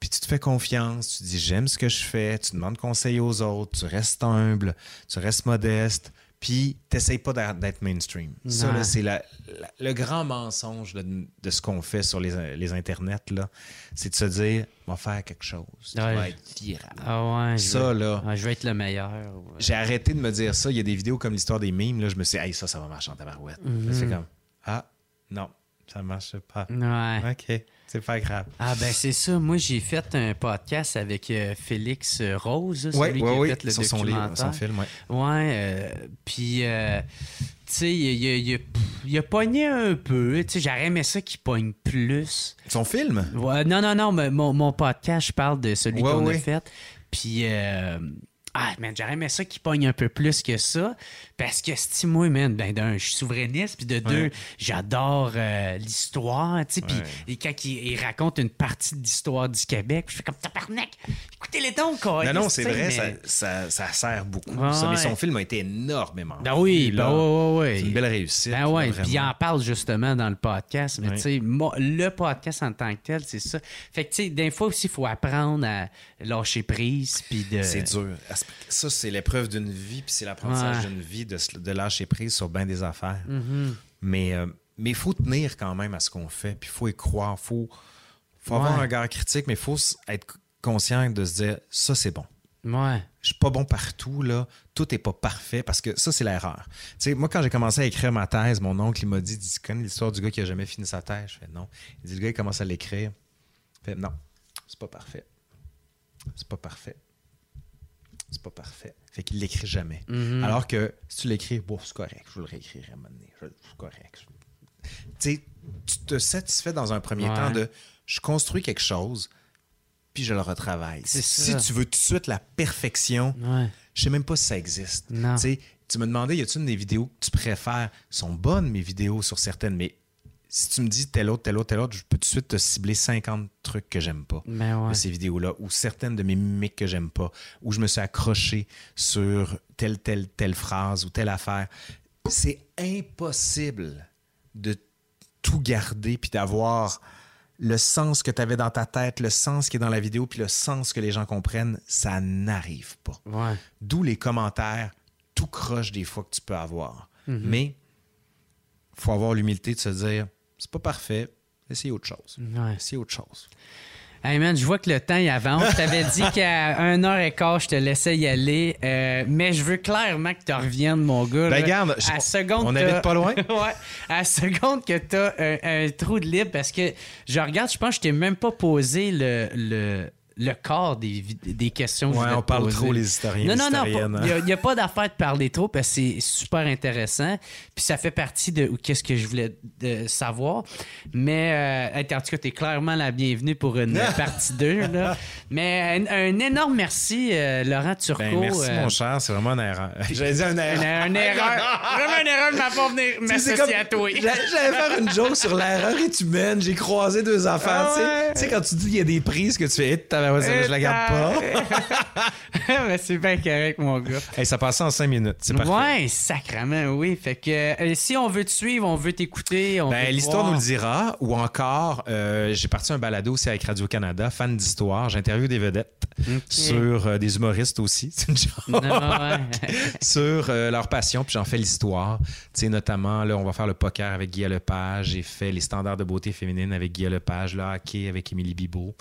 puis tu te fais confiance, tu dis j'aime ce que je fais, tu demandes conseil aux autres, tu restes humble, tu restes modeste, puis t'essayes pas d'être mainstream. Ça, Ouais. c'est le grand mensonge de, de ce qu'on fait sur les, les internets, là, c'est de se dire on va faire quelque chose, tu Ouais. vas être viral. Ah ouais. je Ça, là. Ouais, je veux être le meilleur. J'ai arrêté de me dire ça. Il y a des vidéos comme l'histoire des mimes. Là, je me suis dit, hey, ça, ça va marcher en tabarouette. Mhm. C'est comme, ah, non, ça marche pas. Ouais. OK. C'est pas grave. Ah ben c'est ça. Moi j'ai fait un podcast avec euh, Félix euh, Rose, celui Oui, qui oui, a oui. fait le Sur son livre, documentaire. son film, ouais. Ouais, euh, puis euh, tu sais, il, il, il, a pogné un peu. Tu sais, j'aurais aimé ça qu'il pogne plus. Son film? Ouais, non, non, non, mais mon, mon podcast, je parle de celui Ouais, qu'on ouais. a fait. Puis, euh, ah, man, j'aurais aimé ça qu'il pogne un peu plus que ça. Parce que, si moi, man, ben, d'un, je suis souverainiste, puis de deux, Ouais. j'adore euh, l'histoire, tu sais. Puis, Ouais. quand il, il raconte une partie de l'histoire du Québec, je fais comme tabarnak, écoutez-les donc, quoi. Non, non, c'est vrai, mais- ça, ça, ça sert beaucoup. Ça. Mais son film a été énormément. Ben oui, ben ouais, ouais, ouais. C'est une belle réussite. Ben ouais, puis il en parle justement dans le podcast. Mais tu sais, le podcast en tant que tel, c'est ça. Fait que tu sais, des fois aussi, il faut apprendre à lâcher prise. Puis de. C'est dur. Ça, c'est l'épreuve d'une vie, puis c'est l'apprentissage Ouais. d'une vie de, de lâcher prise sur bien des affaires. Mm-hmm. Mais euh, mais il faut tenir quand même à ce qu'on fait, puis il faut y croire. Il faut, faut avoir un regard critique, mais il faut être conscient de se dire ça, c'est bon. Ouais. Je suis pas bon partout, là. Tout est pas parfait parce que ça, c'est l'erreur. Tu sais, moi, quand j'ai commencé à écrire ma thèse, mon oncle, il m'a dit, dit, tu connais l'histoire du gars qui a jamais fini sa thèse? Je fais non. Il dit, le gars, il commence à l'écrire. Je fais non, c'est pas parfait. C'est pas parfait. C'est pas parfait. Fait qu'il l'écrit jamais. Alors que si tu l'écris, bon, c'est correct, je vais le réécrire à un moment donné. Je- C'est correct. Tu te satisfais dans un premier Ouais. temps de je construis quelque chose, puis je le retravaille. Si ça. tu veux tout de suite la perfection, Ouais. je sais même pas si ça existe. Tu me demandais, y a-t-il une des vidéos que tu préfères? sont bonnes, mes vidéos, sur certaines, mais si tu me dis telle autre, telle autre, telle autre, je peux tout de suite te cibler 50 trucs que j'aime pas Ben ouais. de ces vidéos-là, ou certaines de mes mimiques que j'aime pas, où je me suis accroché sur telle, telle, telle phrase ou telle affaire. C'est impossible de tout garder puis d'avoir le sens que tu avais dans ta tête, le sens qui est dans la vidéo, puis le sens que les gens comprennent. Ça n'arrive pas. Ouais. D'où les commentaires tout croche des fois que tu peux avoir. Mhm. Mais faut avoir l'humilité de se dire c'est pas parfait, essayez autre chose. Ouais. Essayez autre chose. Hey man, je vois que le temps il avance. Je t'avais dit qu'à 1h15, je te laissais y aller. Euh, mais je veux clairement que tu reviennes, mon gars. Ben, regarde, à je- seconde on que- habite pas loin? ouais. À seconde que tu as un, un trou de libre, parce que je regarde, je pense que je t'ai même pas posé le, le, le corps des, des questions que je Ouais, on parle poser. trop, les historiens, Non, non, non. Il n'y a, pas d'affaire de parler trop parce que c'est super intéressant. Puis ça fait partie de qu'est-ce que je voulais de savoir. Mais euh, en tout cas, tu es clairement la bienvenue pour une partie 2. Là. Mais un, un énorme merci, euh, Laurent Turcot. Ben, merci, euh, mon cher. C'est vraiment une erreur. J'allais dire une erreur. une erreur. Vraiment une erreur de ma part venir m'associer à toi. J'allais faire une joke sur l'erreur est humaine. J'ai croisé deux affaires. Ah tu sais. ouais. Tu sais, quand tu dis qu'il y a des prises que tu fais, Hit, tabarouette, celle-là, je la garde pas. Mais c'est bien correct, mon gars. Hey, ça passait en cinq minutes. C'est parfait. Ouais, sacrement, oui. Fait que euh, si on veut te suivre, on veut t'écouter, on veut Ben, te l'histoire voir. nous le dira. Ou encore, euh, j'ai parti un balado aussi avec Radio-Canada, fan d'histoire. J'interviewe des vedettes sur euh, des humoristes aussi. C'est une joke. Non, ouais. sur euh, leur passion, puis j'en fais l'histoire. Tu sais, notamment, là, on va faire le poker avec Guy Lepage. J'ai fait les standards de beauté féminine avec Guy Lepage, le hockey avec Émilie Bibot.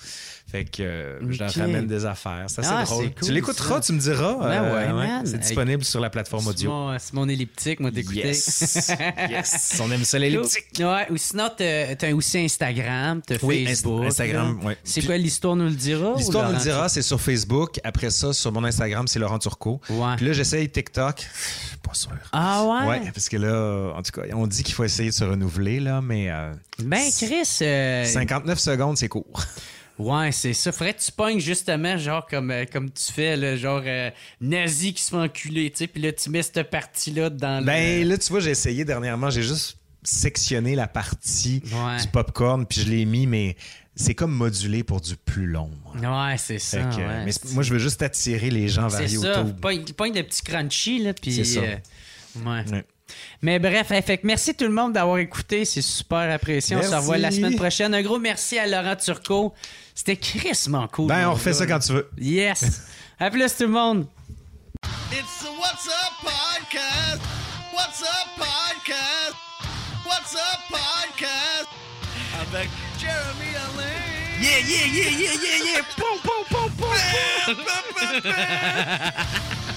Fait que euh, je leur ramène des affaires. Ça, c'est Ah, drôle. c'est cool, tu l'écouteras, tu me diras. Ben ouais, man. C'est disponible sur la plateforme audio. Simon, Simon elliptique, moi d'écouter. Yes. yes. On aime ça, l'elliptique. Ouais, ou sinon, t'as t'as aussi Instagram, t'as Oui, Facebook. Inst- Instagram, ouais. C'est quoi l'histoire nous le dira? L'histoire nous le dira, c'est sur Facebook. Après ça, sur mon Instagram, c'est Laurent Turcot. Ouais. Puis là, j'essaye TikTok. Je suis pas sûr. Ah ouais? Ouais, parce que là, en tout cas, on dit qu'il faut essayer de se renouveler, là, mais euh, Ben, Chris, euh, 59 secondes, c'est court. Ouais, c'est ça. Faudrait que tu pognes justement, genre, comme, euh, comme tu fais, là, genre, euh, nazi qui se fait enculer, tu sais, puis là, tu mets cette partie-là dans le. Ben là, tu vois, j'ai essayé dernièrement, j'ai juste sectionné la partie Ouais. du popcorn, puis je l'ai mis, mais c'est comme modulé pour du plus long. Ouais, c'est ça. Fait que, ouais. mais moi, je veux juste attirer les gens vers C'est ça. YouTube. Pogne, pogne le petit crunchy, là, puis... C'est ça. euh, ouais. Ouais. Mais bref, hey, fait merci tout le monde d'avoir écouté. C'est super apprécié. On se revoit la semaine prochaine. Un gros merci à Laurent Turcot. C'était crissement cool. Ben, on refait ça quand tu veux. Yes. à plus tout le monde. It's the What's Up Podcast. What's Up Podcast. What's Up Podcast. Avec Jeremy Alain. Yeah, yeah, yeah, yeah, yeah, yeah. Poum, poum, poum. Yeah.